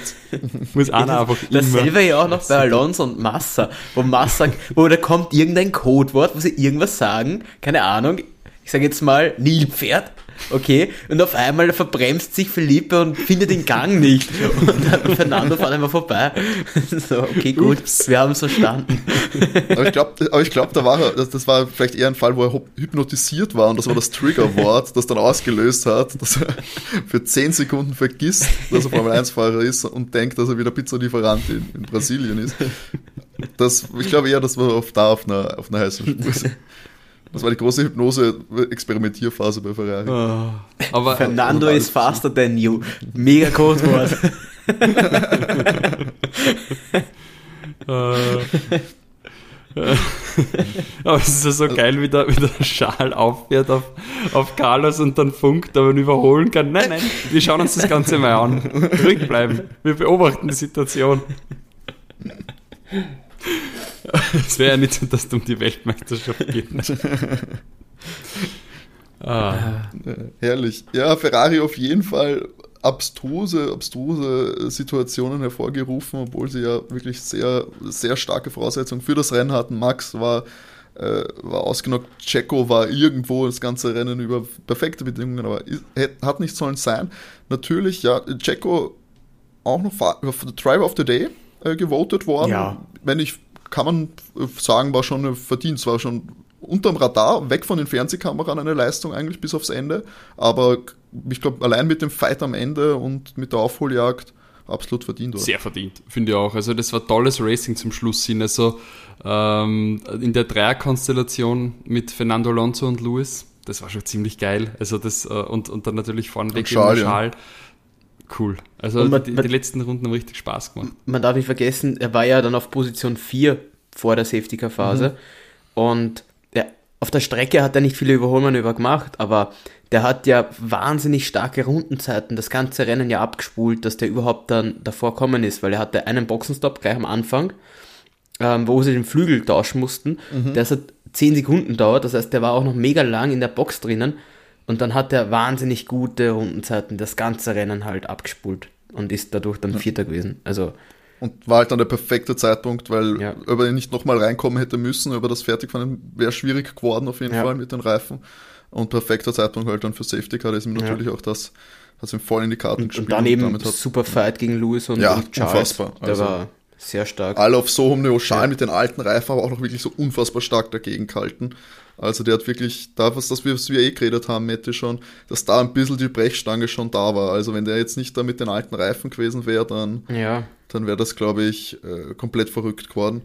muss einer einfach immer... Dasselbe ja auch noch bei Alonso und Massa, wo Massa, wo da kommt irgendein Codewort, wo sie irgendwas sagen, keine Ahnung, ich sage jetzt mal Nilpferd, okay, und auf einmal verbremst sich Felipe und findet den Gang nicht und dann Fernando fährt einfach vorbei. So, okay, gut, wir haben es verstanden. Aber ich glaube, glaub, da war er, das, das war vielleicht eher ein Fall, wo er hyp- hypnotisiert war und das war das Triggerwort, das dann ausgelöst hat, dass er für 10 Sekunden vergisst, dass er Formel 1-Fahrer ist und denkt, dass er wieder Pizzalieferant in, in Brasilien ist. Das, ich glaube eher, das war auf da auf einer, auf einer heißen Spur. Das war die große Hypnose-Experimentierphase bei Ferrari. Ah, aber Fernando und is faster than you. Mega Codewort. Äh, aber es ist ja so geil, wie der, wie der Schal auffährt auf, auf Carlos und dann funkt, aber ihn überholen kann. Nein, nein, wir schauen uns das Ganze mal an. Ruhig bleiben. Wir beobachten die Situation. Es wäre ja nicht so, dass es um die Weltmeisterschaft geht. Ne? Ah, Ja, herrlich. Ja, Ferrari auf jeden Fall abstruse, abstruse Situationen hervorgerufen, obwohl sie ja wirklich sehr, sehr starke Voraussetzungen für das Rennen hatten. Max war, äh, war ausgenockt, Checo war irgendwo das ganze Rennen über perfekte Bedingungen, aber hat nicht sollen sein. Natürlich, ja, Checo auch noch Driver of the Day äh, gewotet worden. Ja. Wenn ich, kann man sagen, war schon verdient, war schon unterm Radar, weg von den Fernsehkameras eine Leistung eigentlich bis aufs Ende. Aber ich glaube, allein mit dem Fight am Ende und mit der Aufholjagd absolut verdient. Oder? Sehr verdient, finde ich auch. Also das war tolles Racing zum Schluss hin. Also ähm, in der Dreierkonstellation mit Fernando Alonso und Lewis, das war schon ziemlich geil. Also das äh, und, und dann natürlich vorneweg Und Charles, eben ja. Cool. Also man- die, man- die letzten Runden haben richtig Spaß gemacht. man darf nicht vergessen, er war ja dann auf Position 4 vor der Safety Car Phase. Und ja, auf der Strecke hat er nicht viele Überholmanöver gemacht, aber der hat ja wahnsinnig starke Rundenzeiten, das ganze Rennen ja abgespult, dass der überhaupt dann davor kommen ist, weil er hatte einen Boxenstopp gleich am Anfang, ähm, wo sie den Flügel tauschen mussten, der hat 10 Sekunden dauert, das heißt, der war auch noch mega lang in der Box drinnen und dann hat er wahnsinnig gute Rundenzeiten, das ganze Rennen halt abgespult und ist dadurch dann Vierter gewesen. Also Und war halt dann der perfekte Zeitpunkt, weil Ja. ob er nicht nochmal reinkommen hätte müssen, aber das Fertigfahren wäre schwierig geworden auf jeden Ja. Fall mit den Reifen. Und perfekter Zeitpunkt halt dann für Safety Car, ist ihm Ja. natürlich auch das, hat ihm voll in die Karten Und, gespielt. und dann eben hat super Fight gegen Lewis und, Ja, und Charles. unfassbar. Der Also- war sehr stark. alle auf so hohem Niveau Schal Ja. mit den alten Reifen, aber auch noch wirklich so unfassbar stark dagegen gehalten. Also der hat wirklich, da was das wir, was wir eh geredet haben, Mette schon, dass da ein bisschen die Brechstange schon da war. Also wenn der jetzt nicht da mit den alten Reifen gewesen wäre, dann, Ja, dann wäre das, glaube ich, äh, komplett verrückt geworden.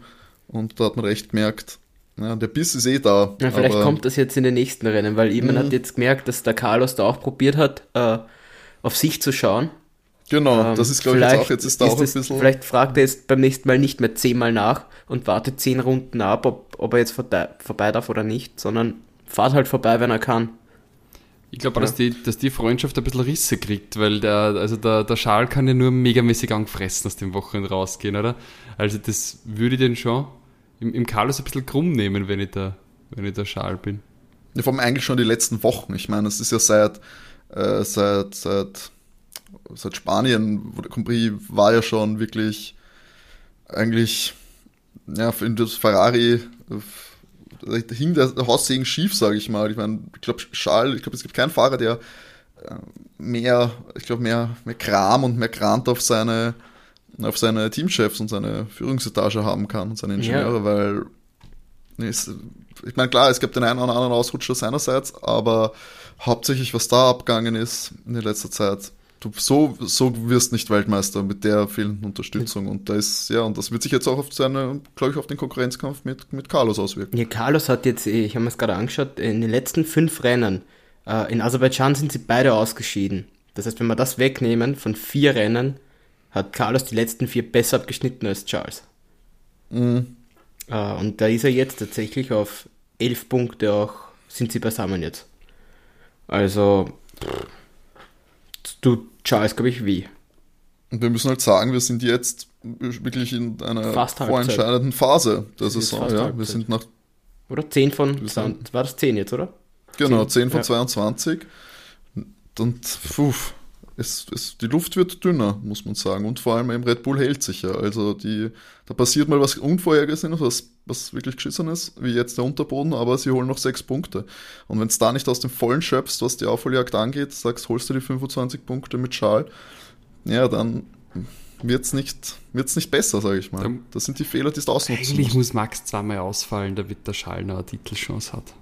Und da hat man recht gemerkt, ja, der Biss ist eh da. ja vielleicht aber kommt das jetzt in den nächsten Rennen, weil eben man Mhm. hat jetzt gemerkt, dass der Carlos da auch probiert hat, äh, auf sich zu schauen. Genau, Ähm, das ist, glaube ich, jetzt vielleicht auch, jetzt ist da auch ein es- bisschen. Vielleicht fragt er jetzt beim nächsten Mal nicht mehr zehnmal nach und wartet zehn Runden ab, ob, ob er jetzt vorbei, vorbei darf oder nicht, sondern fahrt halt vorbei, wenn er kann. Ich glaube, dass, die, dass die Freundschaft ein bisschen Risse kriegt, weil der, also der, der Schal kann ja nur megamäßig angefressen aus dem Wochenende rausgehen, oder? Also das würde ich den schon im, im Carlos ein bisschen krumm nehmen, wenn ich der, wenn ich der Schal bin. Ja, vor allem eigentlich schon die letzten Wochen. Ich meine, es ist ja seit, äh, seit, seit, seit Spanien, wo der Compris war ja schon wirklich eigentlich ja, finde das Ferrari äh, hing der Haussegen schief, sage ich mal. Ich meine, ich glaube, Charles, ich glaube, es gibt keinen Fahrer, der äh, mehr, ich glaube, mehr, mehr Kram und mehr Grant auf seine, auf seine Teamchefs und seine Führungsetage haben kann und seine Ingenieure, ja. weil ist, ich meine, klar, es gibt den einen oder anderen Ausrutscher seinerseits, aber hauptsächlich, was da abgegangen ist in der letzter Zeit, du so, so wirst nicht Weltmeister mit der fehlenden Unterstützung. Und da ist, ja, und das wird sich jetzt auch auf seine, glaube ich, auf den Konkurrenzkampf mit, mit Carlos auswirken. Ja, Carlos hat jetzt, eh, ich habe mir es gerade angeschaut, in den letzten fünf Rennen, äh, in Aserbaidschan sind sie beide ausgeschieden. Das heißt, wenn wir das wegnehmen von vier Rennen, hat Carlos die letzten vier besser abgeschnitten als Charles. Mhm. Äh, und da ist er jetzt tatsächlich auf elf Punkte auch, sind sie beisammen jetzt. Also, du Charles, glaube ich, wie. Und wir müssen halt sagen, wir sind jetzt wirklich in einer Fast vorentscheidenden Phase der Saison. Ja, wir sind nach. Oder 10 von. 20, war das 10 jetzt, oder? Genau, 10, 10 von ja. 22. Und puh, es, es, die Luft wird dünner, muss man sagen. Und vor allem im Red Bull hält sich ja. Also die, da passiert mal was Unvorhergesehenes, was, was wirklich Geschissenes, wie jetzt der Unterboden, aber sie holen noch sechs Punkte. Und wenn es da nicht aus dem Vollen schöpfst, was die Aufholjagd angeht, sagst, holst du die 25 Punkte mit Schal, ja, dann wird es nicht, wird's nicht besser, sage ich mal. Das sind die Fehler, die es ausnutzen Eigentlich muss Max zweimal ausfallen, damit der Schal noch eine Titelchance hat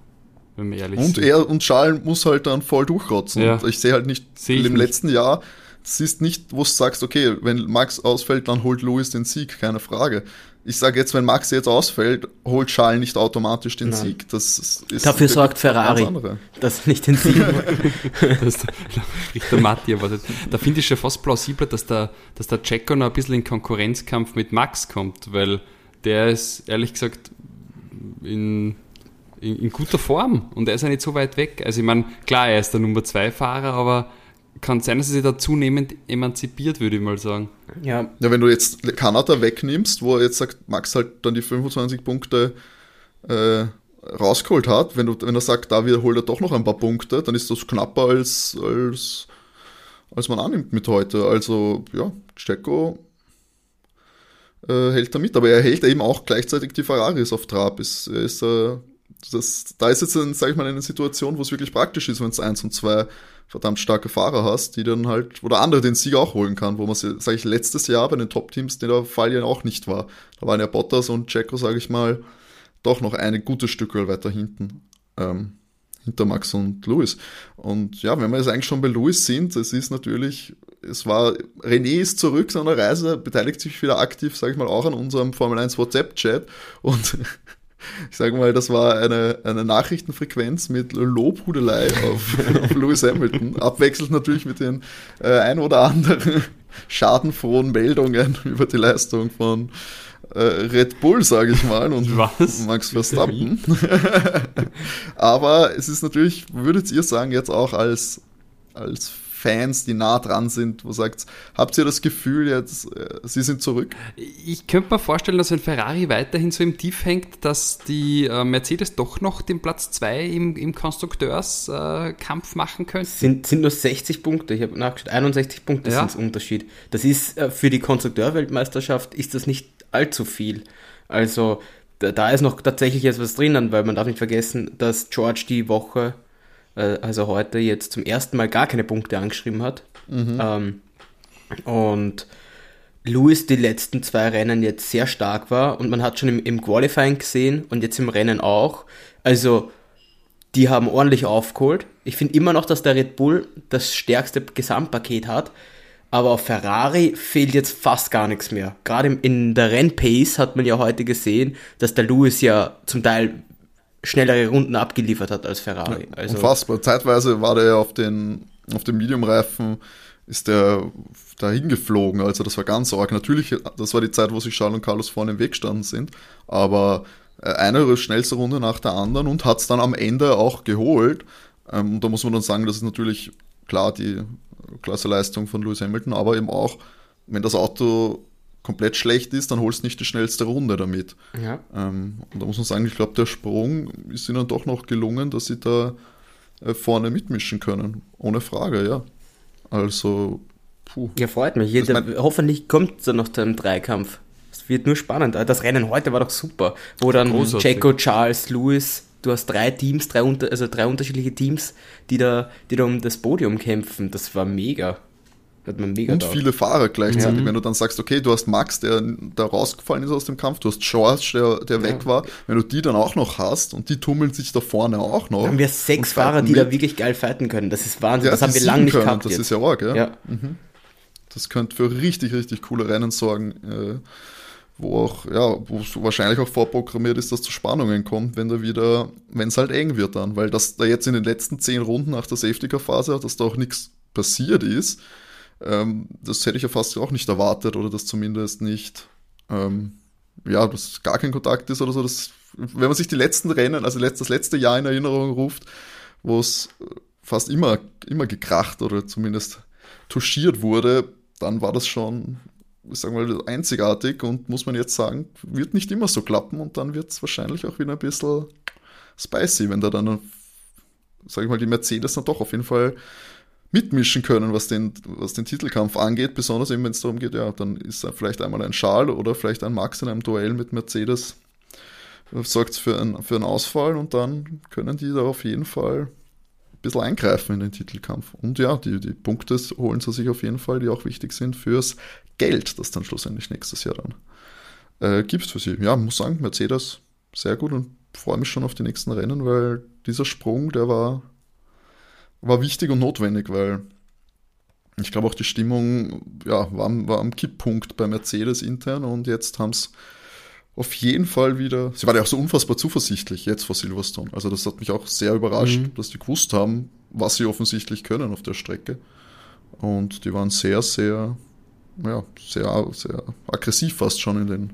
wenn wir ehrlich und sind. Er und Charles muss halt dann voll durchrotzen. Ja. Und ich sehe halt nicht, seh im nicht. letzten Jahr, es ist nicht, wo du sagst, okay, wenn Max ausfällt, dann holt Louis den Sieg, keine Frage. Ich sage jetzt, wenn Max jetzt ausfällt, holt Charles nicht automatisch den Nein. Sieg. Das ist Dafür sorgt Ferrari, dass nicht den Sieg das spricht der Matti, aber das, da finde ich schon fast plausibler, dass der, dass der Checo noch ein bisschen in Konkurrenzkampf mit Max kommt, weil der ist, ehrlich gesagt, in in, in, guter Form und er ist ja nicht so weit weg. Also ich meine, klar, er ist der Nummer 2 Fahrer, aber kann sein, dass er sich da zunehmend emanzipiert, würde ich mal sagen. Ja. ja, wenn du jetzt Kanada wegnimmst, wo er jetzt sagt, Max halt dann die 25 Punkte äh, rausgeholt hat, wenn, du, wenn er sagt, da holt er doch noch ein paar Punkte, dann ist das knapper als, als, als man annimmt mit heute. Also ja, Checo äh, hält da mit, aber er hält eben auch gleichzeitig die Ferraris auf Trab. Ist, ist äh, das, da ist jetzt, sag ich mal, eine Situation, wo es wirklich praktisch ist, wenn du eins und zwei verdammt starke Fahrer hast, die dann halt, wo der andere den Sieg auch holen kann, wo man, sage ich, letztes Jahr bei den Top-Teams, der Fall ja auch nicht war. Da waren ja Bottas und Checo, sage ich mal, doch noch eine gute Stücke weiter hinten, ähm, hinter Max und Lewis. Und ja, wenn wir jetzt eigentlich schon bei Lewis sind, es ist natürlich, es war, René ist zurück seiner Reise, beteiligt sich wieder aktiv, sage ich mal, auch an unserem Formel 1 WhatsApp-Chat und ich sage mal, das war eine, eine Nachrichtenfrequenz mit Lobhudelei auf, auf Lewis Hamilton, abwechselnd natürlich mit den äh, ein oder anderen schadenfrohen Meldungen über die Leistung von äh, Red Bull, sage ich mal, und Was? Max Verstappen. Aber es ist natürlich, würdet ihr sagen, jetzt auch als, als Fans, die nah dran sind, wo sagt, habt ihr das Gefühl jetzt, äh, sie sind zurück? Ich könnte mir vorstellen, dass wenn Ferrari weiterhin so im Tief hängt, dass die äh, Mercedes doch noch den Platz 2 im, im Konstrukteurskampf äh, machen könnte. Sind, sind nur 60 Punkte, ich habe nachgeschaut, 61 Punkte ja. sind Unterschied. Das ist äh, für die Konstrukteurweltmeisterschaft ist das nicht allzu viel. Also da ist noch tatsächlich jetzt was drinnen, weil man darf nicht vergessen, dass George die Woche äh, also heute jetzt zum ersten Mal gar keine Punkte angeschrieben hat. Mhm. Ähm, und Lewis die letzten zwei Rennen jetzt sehr stark war und man hat schon im, im Qualifying gesehen und jetzt im Rennen auch. Also die haben ordentlich aufgeholt. Ich finde immer noch, dass der Red Bull das stärkste Gesamtpaket hat. Aber auf Ferrari fehlt jetzt fast gar nichts mehr. Gerade in der Rennpace hat man ja heute gesehen, dass der Lewis ja zum Teil schnellere Runden abgeliefert hat als Ferrari. Ja, also unfassbar. Zeitweise war der auf den, auf dem Medium-Reifen, ist der dahin geflogen. Also das war ganz arg. Natürlich, das war die Zeit, wo sich Charles und Carlos vorne im Weg gestanden sind. Aber äh, eine schnellste Runde nach der anderen und hat es dann am Ende auch geholt. Ähm, da muss man dann sagen, das ist natürlich klar die klasse Leistung von Lewis Hamilton, aber eben auch, wenn das Auto komplett schlecht ist, dann holst du nicht die schnellste Runde damit. Ja. Ähm, und da muss man sagen, ich glaube, der Sprung ist ihnen doch noch gelungen, dass sie da äh, vorne mitmischen können. Ohne Frage, ja. Also, puh. Ja, freut mich. Jeder, mein, hoffentlich kommt es dann noch zu einem Dreikampf. Es wird nur spannend. Das Rennen heute war doch super, wo dann. Checo, Charles, Lewis, du hast drei Teams, drei unter, also drei unterschiedliche Teams, die da, die da um das Podium kämpfen. Das war mega. Hat man mega Und viele Fahrer gleichzeitig. Ja. Wenn du dann sagst, okay, du hast Max, der da rausgefallen ist aus dem Kampf, du hast George, der, der weg war. Wenn du die dann auch noch hast und die tummeln sich da vorne auch noch. Da haben wir sechs Fahrer, die da mit. wirklich geil fighten können. Das ist Wahnsinn. Ja, das haben wir lange nicht können. gehabt. Das jetzt. ist ja arg, ja. ja. Das könnte für richtig, richtig coole Rennen sorgen, äh, wo auch, ja, wo es wahrscheinlich auch vorprogrammiert ist, dass zu Spannungen kommt, wenn da wieder, wenn es halt eng wird dann, weil das da jetzt in den letzten zehn Runden nach der Safety-Car-Phase, dass da auch nichts passiert ist, ähm, das hätte ich ja fast auch nicht erwartet oder dass zumindest nicht, ähm, ja, dass gar kein Kontakt ist oder so. Das, wenn man sich die letzten Rennen, also das letzte Jahr in Erinnerung ruft, wo es fast immer, immer gekracht oder zumindest touchiert wurde, dann war das schon, ich sag mal, einzigartig und muss man jetzt sagen, wird nicht immer so klappen und dann wird es wahrscheinlich auch wieder ein bisschen spicy, wenn da dann, sag ich mal, die Mercedes dann doch auf jeden Fall mitmischen können, was den, was den Titelkampf angeht, besonders eben, wenn es darum geht, ja, dann ist vielleicht einmal ein Charles oder vielleicht ein Max in einem Duell mit Mercedes, sorgt für, ein, für einen Ausfall und dann können die da auf jeden Fall ein bisschen eingreifen in den Titelkampf. Und ja, die, die Punkte holen sie sich auf jeden Fall, die auch wichtig sind fürs Geld, das dann schlussendlich nächstes Jahr dann äh, gibt für sie. Ja, muss sagen, Mercedes sehr gut und freue mich schon auf die nächsten Rennen, weil dieser Sprung, der war, war wichtig und notwendig, weil ich glaube auch die Stimmung ja, war, am- war am Kipppunkt bei Mercedes intern und jetzt haben es auf jeden Fall wieder. Sie waren ja auch so unfassbar zuversichtlich jetzt vor Silverstone. Also das hat mich auch sehr überrascht, Mhm. dass die gewusst haben, was sie offensichtlich können auf der Strecke. Und die waren sehr, sehr, ja, sehr, sehr aggressiv fast schon in den,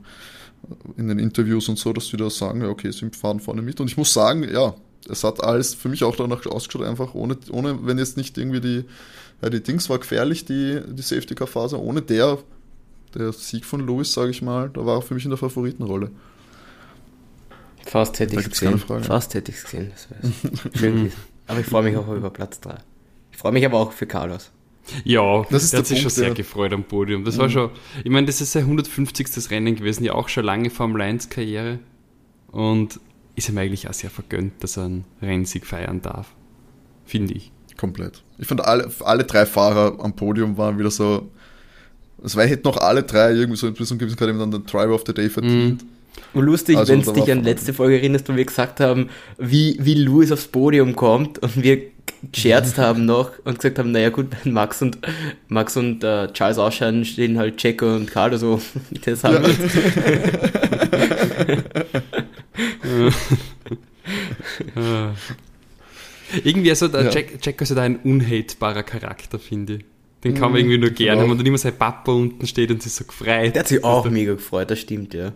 in den Interviews und so, dass die da sagen, ja, okay, sie fahren vorne mit. Und ich muss sagen, ja, es hat alles für mich auch danach ausgeschaut, einfach ohne, ohne wenn jetzt nicht irgendwie die, ja, die Dings war gefährlich, die, die Safety-Car-Phase, ohne der, der Sieg von Lewis, sage ich mal, da war er für mich in der Favoritenrolle. Fast hätte ich es gesehen. Fast hätte ich es gesehen. Schön. Aber ich freue mich auch über Platz 3. Ich freue mich aber auch für Carlos. Ja, Das ist der hat sich Punkt, schon sehr ja. gefreut am Podium. Das war schon, ich meine, das ist sein 150. Rennen gewesen, ja auch schon lange Formel 1 Karriere. Und ist ihm eigentlich auch sehr vergönnt, dass er einen Rennsieg feiern darf. Finde ich. Komplett. Ich fand alle, alle drei Fahrer am Podium waren wieder so. Es war, hätten noch alle drei irgendwie so zu einem gewissen Grad eben dann den Driver of the Day verdient. Und lustig, Also, wenn du dich an letzte Folge erinnerst, wo wir gesagt haben, wie, wie Louis aufs Podium kommt und wir gescherzt haben noch und gesagt haben, naja gut, wenn Max und Max und äh, Charles ausscheiden, stehen halt Checo und Carlos so. Das haben wir. Ah. Irgendwie also der Ja. Jack, Jack ist ja da ein unhatebarer Charakter, finde ich. Den kann Mhm, man irgendwie nur gerne, wenn man dann immer sein Papa unten steht und sich so gefreut. Der hat sich auch mega gefreut, das stimmt, ja.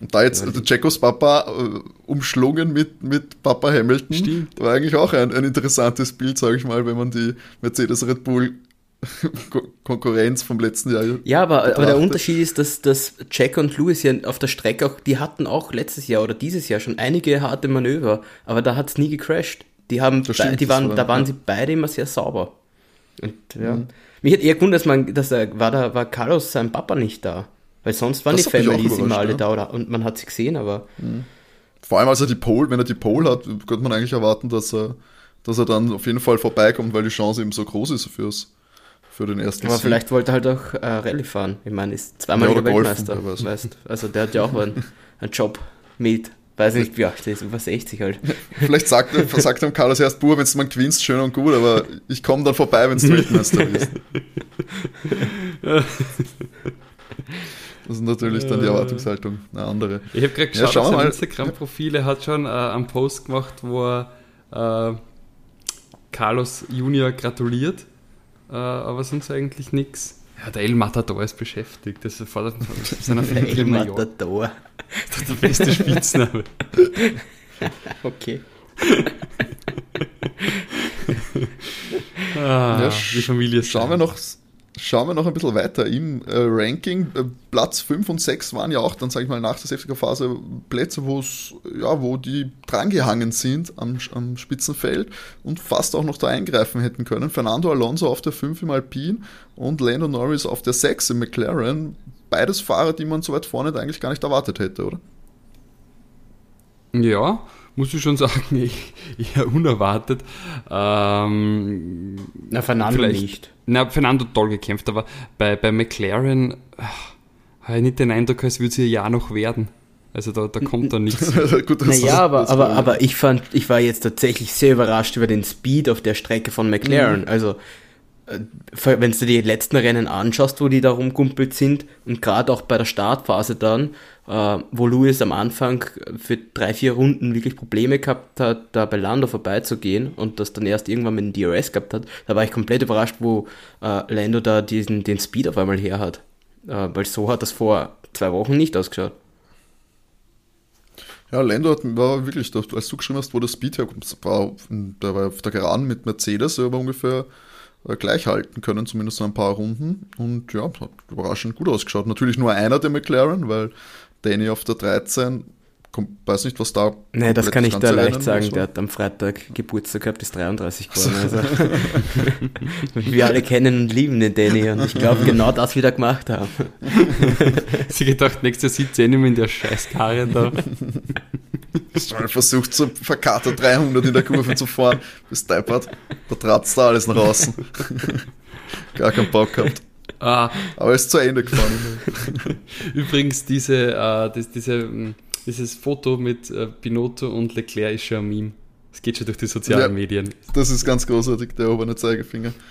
Und da jetzt der Jacos Papa äh, umschlungen mit, mit Papa Hamilton, Stimmt. war eigentlich auch ein, ein interessantes Bild, sage ich mal, wenn man die Mercedes Red Bull Konkurrenz vom letzten Jahr. Ja, aber, aber der. Unterschied ist, dass, dass Jack und Lewis ja auf der Strecke auch, die hatten auch letztes Jahr oder dieses Jahr schon einige harte Manöver, aber da hat es nie gecrashed. Die haben, stimmt, die waren, war- da waren ja. sie beide immer sehr sauber. Und ja. Mhm. Mich hat eher gewundert, dass man, dass er, war da, war Carlos sein Papa nicht da. Weil sonst waren Das die Families immer alle ja. da oder, und man hat sie gesehen, aber Vor allem als er die Pole, wenn er die Pole hat, könnte man eigentlich erwarten, dass er, dass er dann auf jeden Fall vorbeikommt, weil die Chance eben so groß ist fürs, für den ersten Aber Sieg. vielleicht wollte er halt auch äh, Rallye fahren. Ich meine, ist zweimaliger Ja, golfen, Weltmeister. Weißt, also der hat ja auch einen, einen Job mit, weiß nicht wie alt der ist, über 60 halt. Vielleicht sagt, er- sagt ihm Carlos erst, Bur, wenn du mal gewinnst, schön und gut, aber ich komme dann vorbei, wenn du Weltmeister bist. Das ist natürlich dann die Erwartungshaltung eine andere. Ich habe gerade Ja, geschaut wir sein. Instagram-Profil, er hat schon äh, einen Post gemacht, wo er äh, Carlos Junior gratuliert, äh, aber sonst eigentlich nichts. Ja, der El Matador ist beschäftigt, das ist vor seiner El. Matador. Das ist der beste Spitzname. Okay. Ah, Ja, die Familie ist Schauen wir noch, schauen wir noch ein bisschen weiter im äh, Ranking. Äh, Platz 5 und 6 waren ja auch dann, sage ich mal, nach der Safety-Phase Plätze, wo's, ja, wo die drangehangen sind am, am Spitzenfeld und fast auch noch da eingreifen hätten können. Fernando Alonso auf der 5 im Alpine und Lando Norris auf der 6 im McLaren. beides Fahrer, die man so weit vorne eigentlich gar nicht erwartet hätte, oder? Ja, muss ich schon sagen, eher unerwartet. Ähm, na, Fernando nicht. Na, Fernando toll gekämpft, aber bei, bei McLaren habe ich nicht den Eindruck, als würde es ihr ja noch werden. Also da, da kommt da nichts. Gut, naja, aber, aber, aber ich fand, ich war jetzt tatsächlich sehr überrascht über den Speed auf der Strecke von McLaren. Mhm. Also äh, wenn du die letzten Rennen anschaust, wo die da rumgumpelt sind und gerade auch bei der Startphase dann, äh, wo Lewis am Anfang für drei, vier Runden wirklich Probleme gehabt hat, da bei Lando vorbeizugehen und das dann erst irgendwann mit dem DRS gehabt hat, da war ich komplett überrascht, wo äh, Lando da diesen, den Speed auf einmal her hat. Äh, weil so hat das vor zwei Wochen nicht ausgeschaut. Ja, Lando hat, war wirklich, als du geschrieben hast, wo der Speed herkommt, war, der war auf der Geraden mit Mercedes, aber ungefähr äh, gleich halten können, zumindest ein paar Runden. Und ja, hat überraschend gut ausgeschaut. Natürlich nur einer der McLaren, weil Danny auf der 13 Komm, weiß nicht, was da. Nee, das kann ich da leicht sagen. Der hat am Freitag Geburtstag gehabt, ist 33 geworden. Also. wir alle kennen und lieben den Danny und ich glaube, genau das wieder gemacht haben. Sie gedacht, nächstes Jahr sitzt eh nicht mehr in der Scheißkarre da. versucht, so verkater 300 in der Kurve zu fahren, bis deppert. Da tratzt da alles nach außen. Gar keinen Bock gehabt. Ah. Aber er ist zu Ende gefahren. Übrigens, diese, äh, das, diese hm, dieses Foto mit äh, und Leclerc ist schon ein Meme. Es geht schon durch die sozialen ja, Medien. Das ist ganz großartig, der obere Zeigefinger.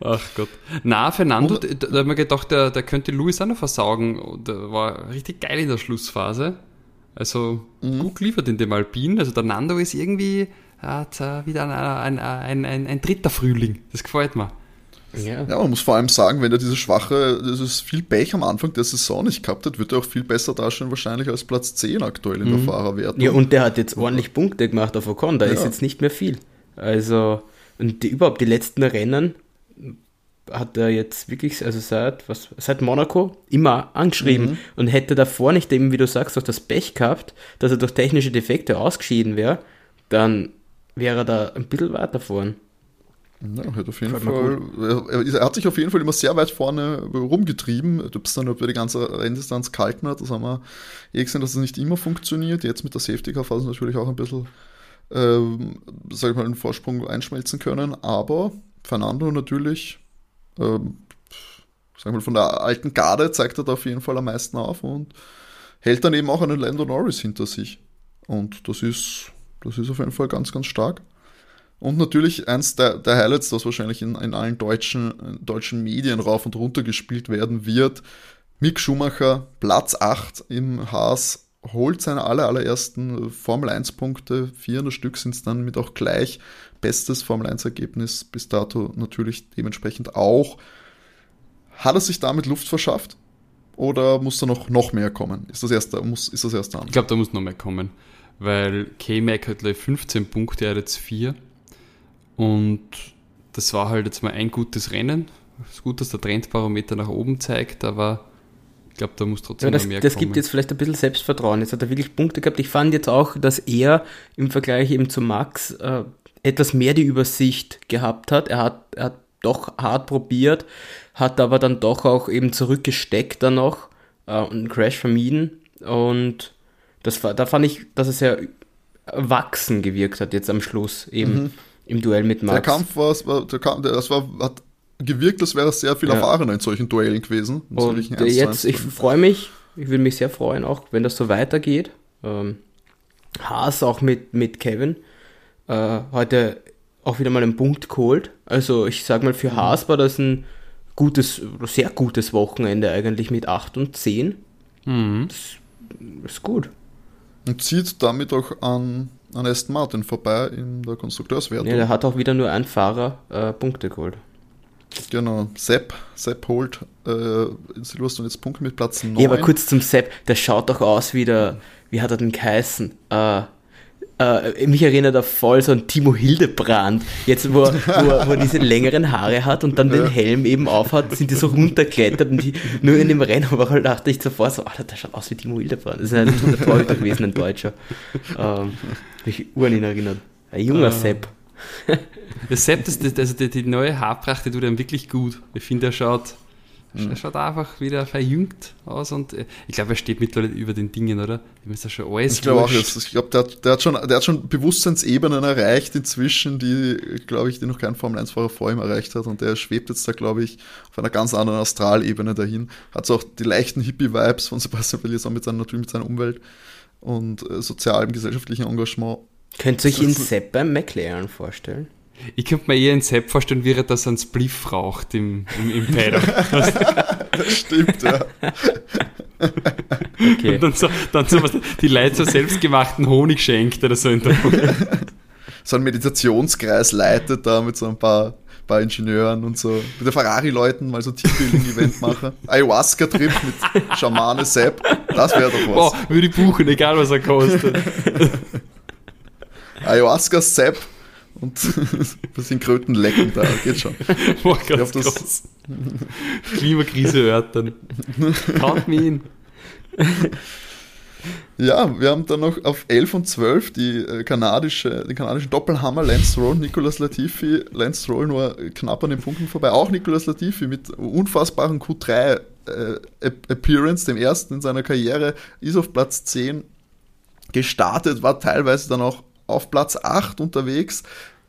Ach Gott. Na, Fernando, da, da hat man gedacht, der, der könnte Luis auch noch versaugen. Der war richtig geil in der Schlussphase. Also mhm. gut geliefert in dem Alpin. Also der Nando ist irgendwie hat, äh, wieder ein, ein, ein, ein, dritter Frühling. Das gefällt mir. Ja. ja, man muss vor allem sagen, wenn er diese schwache, dieses viel Pech am Anfang der Saison nicht gehabt hat, wird er auch viel besser dastehen wahrscheinlich als Platz 10 aktuell in mhm. der Fahrerwertung. Ja, und der hat jetzt ordentlich Punkte gemacht auf Ocon, da ja. ist jetzt nicht mehr viel. Also, und die, überhaupt die letzten Rennen hat er jetzt wirklich, also seit, was, seit Monaco immer angeschrieben mhm. und hätte davor nicht eben, wie du sagst, auch das Pech gehabt, dass er durch technische Defekte ausgeschieden wäre, dann wäre er da ein bisschen weiter vorn. Ja, hat auf jeden Fall, er, er, hat sich auf jeden Fall immer sehr weit vorne rumgetrieben. Du bist dann, ob er die ganze Renndistanz gehalten hat, das haben wir eh gesehen, dass es nicht immer funktioniert. Jetzt mit der Safety Car Phase natürlich auch ein bisschen, ähm, sag ich mal, einen Vorsprung einschmelzen können. Aber Fernando natürlich, ähm, sag ich mal, von der alten Garde zeigt er da auf jeden Fall am meisten auf und hält dann eben auch einen Lando Norris hinter sich. Und das ist, das ist auf jeden Fall ganz, ganz stark. Und natürlich eins der, der Highlights, das wahrscheinlich in, in allen deutschen, deutschen Medien rauf und runter gespielt werden wird. Mick Schumacher, Platz 8 im Haas, holt seine aller, allerersten Formel 1 Punkte. 400 Stück sind es dann mit auch gleich. Bestes Formel 1 Ergebnis bis dato natürlich dementsprechend auch. Hat er sich damit Luft verschafft? Oder muss da noch, noch mehr kommen? Ist das erste, muss, ist das erste? Ich glaube, da muss noch mehr kommen. Weil K-Mac hat 15 Punkte, er hat jetzt 4. Und das war halt jetzt mal ein gutes Rennen. Es ist gut, dass der Trendbarometer nach oben zeigt, aber ich glaube, da muss trotzdem ja, das, mehr das kommen. Das gibt jetzt vielleicht ein bisschen Selbstvertrauen. Jetzt hat er wirklich Punkte gehabt. Ich fand jetzt auch, dass er im Vergleich eben zu Max äh, etwas mehr die Übersicht gehabt hat. Er hat, er hat doch hart probiert, hat aber dann doch auch eben zurückgesteckt dann noch äh, und einen Crash vermieden. Und das war, da fand ich, dass es sehr erwachsen gewirkt hat jetzt am Schluss eben. Mhm im Duell mit Max. Der Kampf war, der Kampf, das war, hat gewirkt, als wäre es sehr viel ja. erfahrener in solchen Duellen gewesen. Und jetzt, ich freue mich, ich würde mich sehr freuen, auch wenn das so weitergeht. Ähm, Haas auch mit, mit Kevin äh, heute auch wieder mal einen Punkt geholt. Also ich sag mal, für mhm. Haas war das ein gutes, sehr gutes Wochenende eigentlich mit 8 und 10. Mhm. Das ist gut. Und zieht damit auch an an Aston Martin vorbei in der Konstrukteurswertung. Ja, der hat auch wieder nur ein Fahrer äh, Punkte geholt. Genau, Sepp, Sepp holt äh, in Silverstone jetzt Punkte mit Platz 9. Ja, aber kurz zum Sepp, der schaut doch aus wie der, wie hat er denn geheißen? Äh, äh, mich erinnert er voll so an Timo Hildebrand, jetzt wo, wo, wo er diese längeren Haare hat und dann den Helm eben aufhat, sind die so runterklettert und die, nur in dem Rennen aber dachte ich zuvor so, Alter, der schaut aus wie Timo Hildebrand. Das ist ein Torhüter gewesen, ein Deutscher. Ähm, mich Uhren erinnert. Ein junger uh, Sepp. Sepp, das, das, also die, die neue Haarpracht, die tut einem wirklich gut. Ich finde, er schaut, Mhm. Er schaut einfach wieder verjüngt aus und äh, ich glaube, er steht mittlerweile über den Dingen, oder? Dem ist ja schon alles Ich glaube auch, ich glaube, der, der, hat schon, der hat schon Bewusstseinsebenen erreicht inzwischen, die, glaube ich, die noch kein Formel-1-Fahrer vor ihm erreicht hat und der schwebt jetzt da, glaube ich, auf einer ganz anderen Astralebene dahin. Hat so auch die leichten Hippie-Vibes von Sebastian Vettel, auch mit seiner, natürlich mit seiner Umwelt und äh, sozialem, gesellschaftlichen Engagement. Könnt ihr euch in Sepp beim McLaren vorstellen? Ich könnte mir eher einen Sepp vorstellen, wie er das einen Spliff raucht im, im, im Paddock. das stimmt, ja. Okay. Und dann so, dann so was, die Leute so selbstgemachten Honig schenkt oder so in der So ein Meditationskreis leitet da mit so ein paar, paar Ingenieuren und so. Mit den Ferrari-Leuten mal so Teambuilding-Event machen. Ayahuasca-Trip mit Schamane Sepp. Das wäre doch was. Boah, würde ich buchen, egal was er kostet. Ayahuasca Sepp und ein bisschen Kröten lecken da, geht schon. Boah, ganz ich das Klimakrise hört dann. Count me in. Ja, wir haben dann noch auf 11 und 12 die äh, kanadische, den kanadischen Doppelhammer Lance Stroll, Nicolas Latifi, Lance Stroll nur knapp an den Punkten vorbei. Auch Nicolas Latifi mit unfassbaren Q3 äh, Appearance, dem ersten in seiner Karriere, ist auf Platz 10 gestartet, war teilweise dann auch auf Platz 8 unterwegs.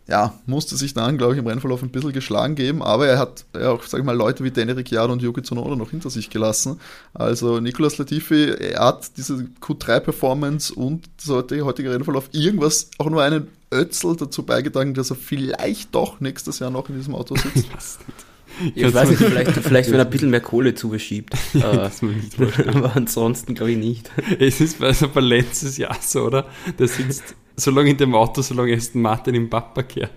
Ja, musste sich dann, glaube ich, im Rennverlauf ein bisschen geschlagen geben, aber er hat ja auch, sag ich mal, Leute wie Danny Ricciardo und Yuki Tsunoda noch hinter sich gelassen. Also Nicolas Latifi, er hat diese Q3-Performance und sollte heutige Rennverlauf irgendwas, auch nur einen Ötzel dazu beigetragen, dass er vielleicht doch nächstes Jahr noch in diesem Auto sitzt. Ich weiß nicht, vielleicht, vielleicht wenn er ein bisschen mehr Kohle zubeschiebt. aber ansonsten glaube ich nicht. Es ist bei, also bei letztes Jahr so, oder? Der sitzt so lange in dem Auto, solange Aston Martin im Papa kehrt.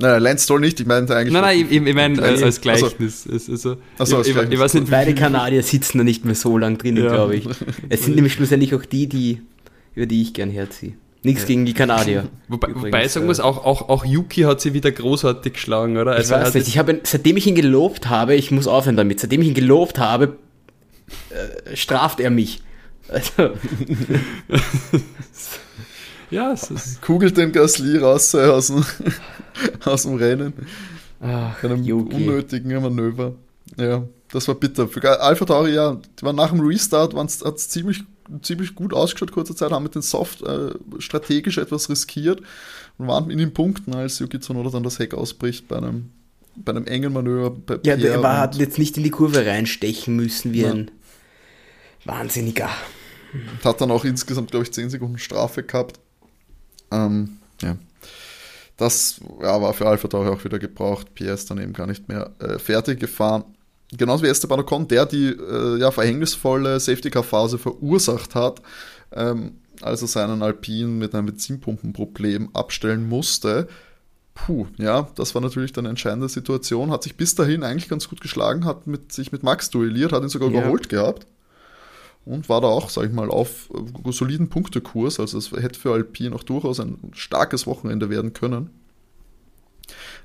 Nein, Lance Stroll nicht, ich meinte eigentlich. Nein, nein, ich, ich meine äh, als Gleichnis. Also, also, also als ich, Gleichnis. Ich, weiß nicht, Beide Kanadier sitzen da nicht mehr so lang drinnen, ja. glaube ich. Es sind nämlich schlussendlich auch die, die, über die ich gern herziehe. Nichts ja. gegen die Kanadier. Wobei, wobei sagen muss, auch, auch, auch Yuki hat sie wieder großartig geschlagen, oder? Also ich weiß nicht, ich habe, seitdem ich ihn gelobt habe, ich muss aufhören damit, seitdem ich ihn gelobt habe, äh, straft er mich. Also. ja, es ist. Kugelt den Gasly raus äh, aus dem, aus dem Rennen. Ach, einem Yuki. unnötigen Manöver. Ja, das war bitter. Für Alpha Tauri, ja, die waren nach dem Restart, hat es ziemlich, ziemlich gut ausgeschaut, kurze Zeit, haben mit den Soft äh, strategisch etwas riskiert und waren in den Punkten, als Yuki Tsunoda dann das Heck ausbricht bei einem, bei einem engen Manöver. ja, der war, hat jetzt nicht in die Kurve reinstechen müssen wie ja. ein Wahnsinniger. Hat dann auch insgesamt, glaube ich, 10 Sekunden Strafe gehabt. Ähm, ja. Das ja, war für Alpha Tauri auch wieder gebraucht. PS dann eben gar nicht mehr äh, fertig gefahren. Genauso wie Esteban Ocon, der die äh, ja, verhängnisvolle Safety-Car-Phase verursacht hat, ähm, als er seinen Alpin mit einem Benzinpumpenproblem abstellen musste. Puh, ja, das war natürlich dann eine entscheidende Situation. Hat sich bis dahin eigentlich ganz gut geschlagen, hat mit, sich mit Max duelliert, hat ihn sogar ja. überholt gehabt und war da auch, sag ich mal, auf soliden Punktekurs. Also es hätte für Alpine auch durchaus ein starkes Wochenende werden können.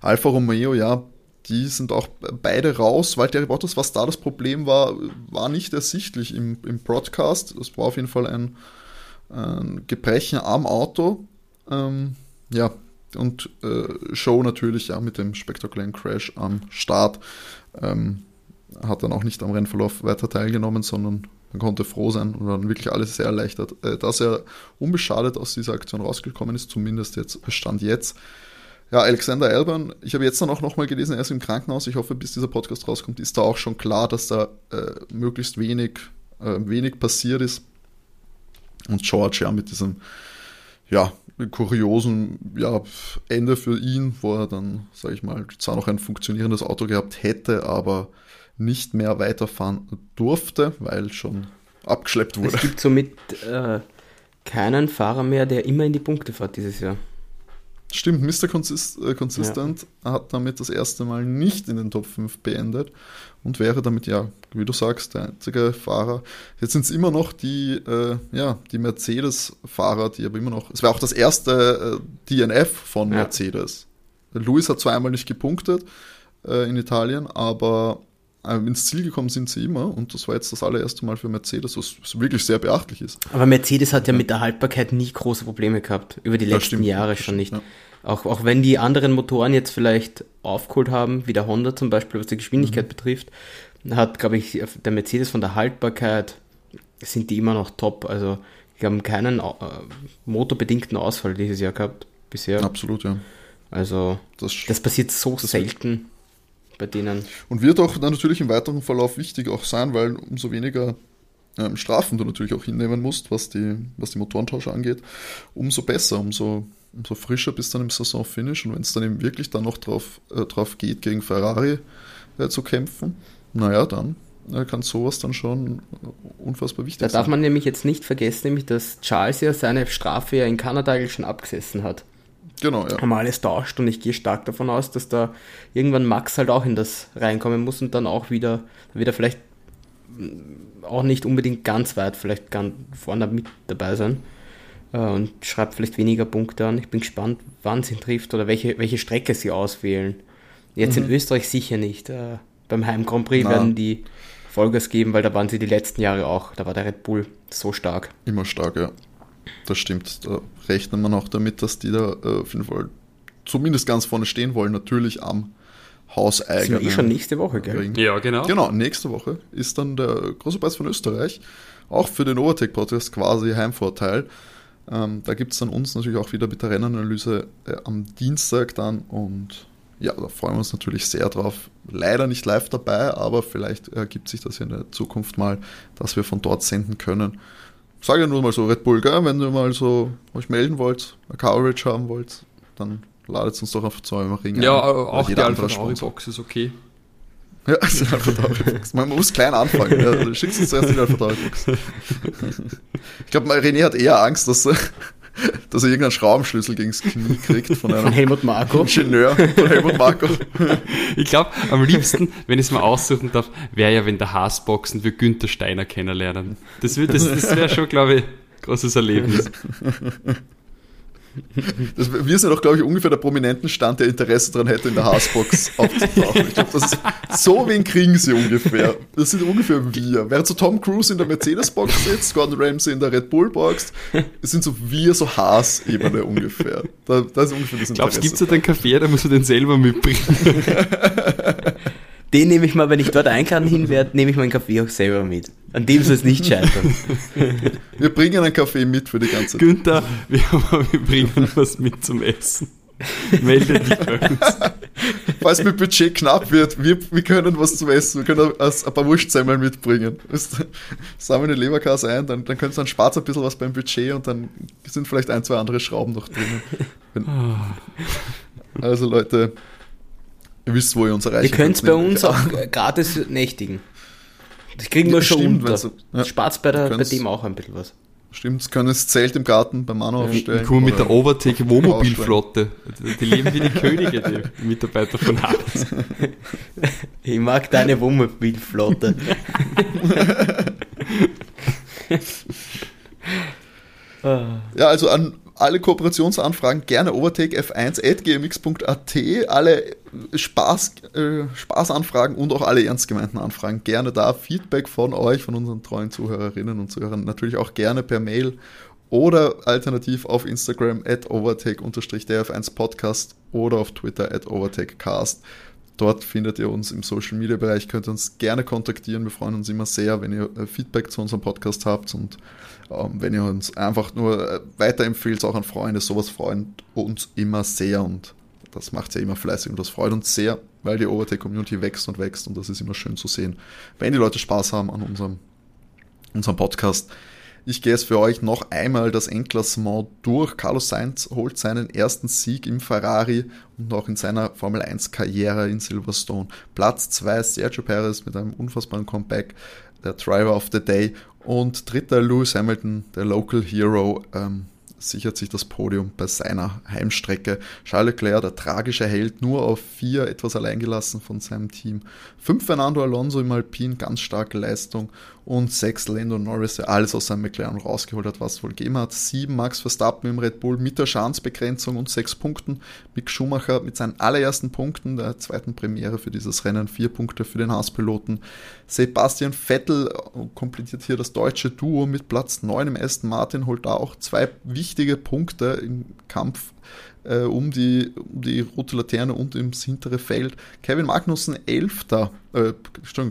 Alfa Romeo, ja, die sind auch beide raus. Valtteri Bottas, was da das Problem war, war nicht ersichtlich im, im Broadcast. Es war auf jeden Fall ein, ein Gebrechen am Auto. Ähm, ja, und äh, Show natürlich ja mit dem spektakulären Crash am Start. Ähm, hat dann auch nicht am Rennverlauf weiter teilgenommen, sondern man konnte froh sein und dann wirklich alles sehr erleichtert, äh, dass er unbeschadet aus dieser Aktion rausgekommen ist, zumindest jetzt Stand jetzt. Ja, Alexander Albon, ich habe jetzt dann auch nochmal gelesen, er ist im Krankenhaus. Ich hoffe, bis dieser Podcast rauskommt, ist da auch schon klar, dass da äh, möglichst wenig, äh, wenig passiert ist. Und George ja mit diesem, ja, kuriosen ja, Ende für ihn, wo er dann, sage ich mal, zwar noch ein funktionierendes Auto gehabt hätte, aber nicht mehr weiterfahren durfte, weil schon abgeschleppt wurde. Es gibt somit äh, keinen Fahrer mehr, der immer in die Punkte fährt dieses Jahr. Stimmt, Mr. Consist äh, Consistent ja. hat damit das erste Mal nicht in den Top 5 beendet und wäre damit, ja, wie du sagst, der einzige Fahrer. Jetzt sind es immer noch die, äh, ja, die Mercedes-Fahrer, die aber immer noch, es wäre auch das erste äh, DNF von ja. Mercedes. Lewis hat zweimal nicht gepunktet äh, in Italien, aber ins Ziel gekommen sind sie immer und das war jetzt das allererste Mal für Mercedes, was wirklich sehr beachtlich ist. Aber Mercedes hat ja mit der Haltbarkeit nie große Probleme gehabt, über die Das letzten stimmt, Jahre das schon nicht. stimmt, Auch, auch wenn die anderen Motoren jetzt vielleicht aufgeholt haben, wie der Honda zum Beispiel, was die Mhm. Geschwindigkeit betrifft, hat, glaube ich, der Mercedes von der Haltbarkeit sind die immer noch top. Also die haben keinen äh, motorbedingten Ausfall dieses Jahr gehabt bisher. Absolut, ja. Also Das, das passiert so selten bei denen. und wird auch dann natürlich im weiteren Verlauf wichtig auch sein, weil umso weniger ähm, Strafen du natürlich auch hinnehmen musst, was die, was die Motorentausche angeht, umso besser, umso, umso frischer bist du dann im Saisonfinish und wenn es dann eben wirklich dann noch drauf, äh, drauf geht, gegen Ferrari äh, zu kämpfen, naja, dann äh, kann sowas dann schon unfassbar wichtig Da sein. darf man nämlich jetzt nicht vergessen, nämlich dass Charles ja seine Strafe ja in Kanada schon abgesessen hat. Genau, ja. haben alles tauscht und ich gehe stark davon aus, dass da irgendwann Max halt auch in das reinkommen muss und dann auch wieder, wieder vielleicht mm, auch nicht unbedingt ganz weit, vielleicht ganz vorne mit dabei sein äh, und schreibt vielleicht weniger Punkte an. Ich bin gespannt, wann sie ihn trifft oder welche, welche Strecke sie auswählen. Jetzt in Österreich sicher nicht. Äh, beim Heim Grand Prix Na. werden die Vollgas geben, weil da waren sie die letzten Jahre auch. Da war der Red Bull so stark. Immer stark, ja. Das stimmt. Da rechnet man auch damit, dass die da äh, auf jeden Fall zumindest ganz vorne stehen wollen. Natürlich am Das hauseigenen ist eh schon nächste Woche, gell? Ring. Ja, genau. Genau, nächste Woche ist dann der große Preis von Österreich. Auch für den Overtake-Podcast quasi Heimvorteil. Ähm, da gibt es dann uns natürlich auch wieder mit der Rennanalyse äh, am Dienstag dann und ja, da freuen wir uns natürlich sehr drauf. Leider nicht live dabei, aber vielleicht ergibt sich das ja in der Zukunft mal, dass wir von dort senden können. Sage ja nur mal so, Red Bull, gell? wenn ihr mal so euch melden wollt, eine Coverage haben wollt, dann ladet uns doch auf zu eurem Ring Ja, ein. Oder auch die Alpha. Box ist okay. Ja, also Alpha Tauri Box. Man muss klein anfangen. Ja. Du Schickst uns zuerst die Alpha Tauri Box. Ich glaube, René hat eher Angst, dass er, dass er irgendeinen Schraubenschlüssel gegen das Knie kriegt von Von einem Helmut Marko. Ingenieur, von Helmut Marko. Ich glaube, am liebsten, wenn ich es mal aussuchen darf, wäre ja, wenn der Haasboxen wir Günther Steiner kennenlernen. Das, wird- das, das wäre schon, glaube ich, großes Erlebnis. Das, wir sind auch, glaube ich, ungefähr der prominenten Stand, der Interesse daran hätte, in der Haasbox aufzutauchen. Ich glaube, das ist so wen kriegen sie ungefähr. Das sind ungefähr wir. Während so Tom Cruise in der Mercedes-Box sitzt, Gordon Ramsay in der Red Bull-Box, es sind so wir, so Haas-Ebene ungefähr. Da, da ist ungefähr das Glaubst du, gibt es Interesse. da einen Kaffee, da musst du den selber mitbringen? Den nehme ich mal, wenn ich dort eingeladen hin werde, nehme ich meinen Kaffee auch selber mit. An dem soll es nicht scheitern. Wir bringen einen Kaffee mit für die ganze Günther, wir, wir bringen was mit zum Essen. Melde dich bei uns. Falls mit Budget knapp wird, wir, wir können was zum Essen, wir können ein ein paar Wurstsemmeln mitbringen. Sammeln eine Leberkasse ein, dann, dann könnt ihr dann spart ein bisschen was beim Budget und dann sind vielleicht ein, zwei andere Schrauben noch drinnen. Wenn, also Leute, ihr wisst, wo ihr uns erreichen Ihr könnt bei nämlich uns auch gratis nächtigen. Das kriegen wir Ja, schon stimmt, unter. so- ja. Das spart bei, der, bei dem auch ein bisschen was. Stimmt, können das Zelt im Garten beim Mann aufstellen. Ich komme mit der Overtake Wohnmobilflotte. Die leben wie die Könige, die Mitarbeiter von Haas. Ich mag deine Wohnmobilflotte. Ja, also an alle Kooperationsanfragen gerne overtakef1.gmx.at, alle Spaß, äh, Spaßanfragen und auch alle ernst gemeinten Anfragen gerne da. Feedback von euch, von unseren treuen Zuhörerinnen und Zuhörern natürlich auch gerne per Mail oder alternativ auf Instagram at overtake-df1podcast oder auf Twitter at overtakecast. Dort findet ihr uns im Social Media Bereich, könnt ihr uns gerne kontaktieren. Wir freuen uns immer sehr, wenn ihr äh, Feedback zu unserem Podcast habt und ähm, wenn ihr uns einfach nur äh, weiterempfehlt, auch an Freunde. Sowas freut uns immer sehr und das macht ja immer fleißig und das freut uns sehr, weil die Overtake-Community wächst und wächst und das ist immer schön zu sehen, wenn die Leute Spaß haben an unserem, unserem Podcast. Ich gehe jetzt für euch noch einmal das Endklassement durch. Carlos Sainz holt seinen ersten Sieg im Ferrari und auch in seiner Formel 1 Karriere in Silverstone. Platz 2 Sergio Perez mit einem unfassbaren Comeback, der Driver of the Day. Und dritter Lewis Hamilton, der Local Hero, ähm, sichert sich das Podium bei seiner Heimstrecke. Charles Leclerc, der tragische Held, nur auf vier, etwas alleingelassen von seinem Team. Fünf Fernando Alonso im Alpin, ganz starke Leistung. Und sechs Lando Norris, der alles aus seinem McLaren rausgeholt hat, was es wohl gegeben hat. Sieben Max Verstappen im Red Bull mit der Schadensbegrenzung und sechs Punkten. Mick Schumacher mit seinen allerersten Punkten der zweiten Premiere für dieses Rennen, vier Punkte für den Haas-Piloten. Sebastian Vettel komplettiert hier das deutsche Duo mit Platz 9 im Aston Martin, holt da auch zwei wichtige Punkte im Kampf äh, um, die, um die rote Laterne und ins hintere Feld. Kevin Magnussen 11. Äh,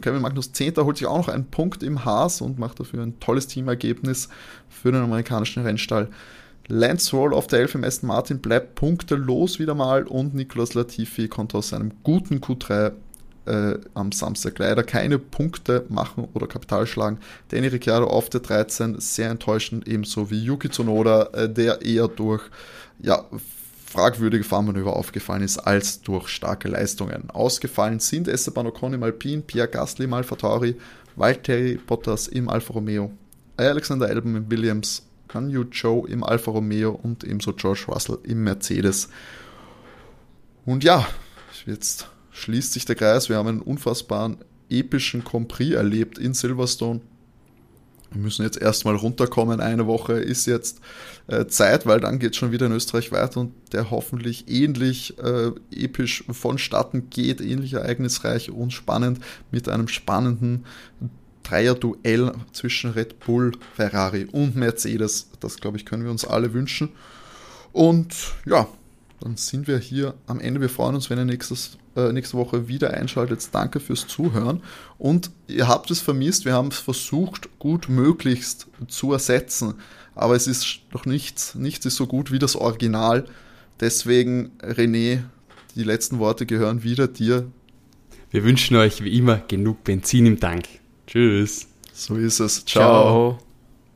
Kevin Magnus 10. holt sich auch noch einen Punkt im Haas und macht dafür ein tolles Teamergebnis für den amerikanischen Rennstall. Lance Roll auf der 11 im Aston Martin bleibt punktelos wieder mal und Nicolas Latifi konnte aus seinem guten Q3 äh, am Samstag leider keine Punkte machen oder Kapital schlagen. Danny Ricciardo auf der 13 sehr enttäuschend, ebenso wie Yuki Tsunoda, äh, der eher durch ja, fragwürdige Fahrmanöver aufgefallen ist als durch starke Leistungen. Ausgefallen sind Esteban Ocon im Alpine, Pierre Gasly im Alpha Tauri, Valtteri Bottas im Alfa Romeo, Alexander Albon im Williams, Ganyu Joe im Alfa Romeo und ebenso George Russell im Mercedes. Und ja, jetzt schließt sich der Kreis. Wir haben einen unfassbaren epischen Grand Prix erlebt in Silverstone wir müssen jetzt erstmal runterkommen. Eine Woche ist jetzt äh, Zeit, weil dann geht es schon wieder in Österreich weiter und der hoffentlich ähnlich äh, episch vonstatten geht, ähnlich ereignisreich und spannend mit einem spannenden Dreier-Duell zwischen Red Bull, Ferrari und Mercedes. Das, glaube ich, können wir uns alle wünschen. Und ja, dann sind wir hier am Ende. Wir freuen uns, wenn ihr nächstes, äh, nächste Woche wieder einschaltet. Danke fürs Zuhören. Und ihr habt es vermisst, wir haben es versucht, gut möglichst zu ersetzen. Aber es ist noch nichts, nichts ist so gut wie das Original. Deswegen, René, die letzten Worte gehören wieder dir. Wir wünschen euch wie immer genug Benzin im Tank. Tschüss. So ist es. Ciao. Ciao.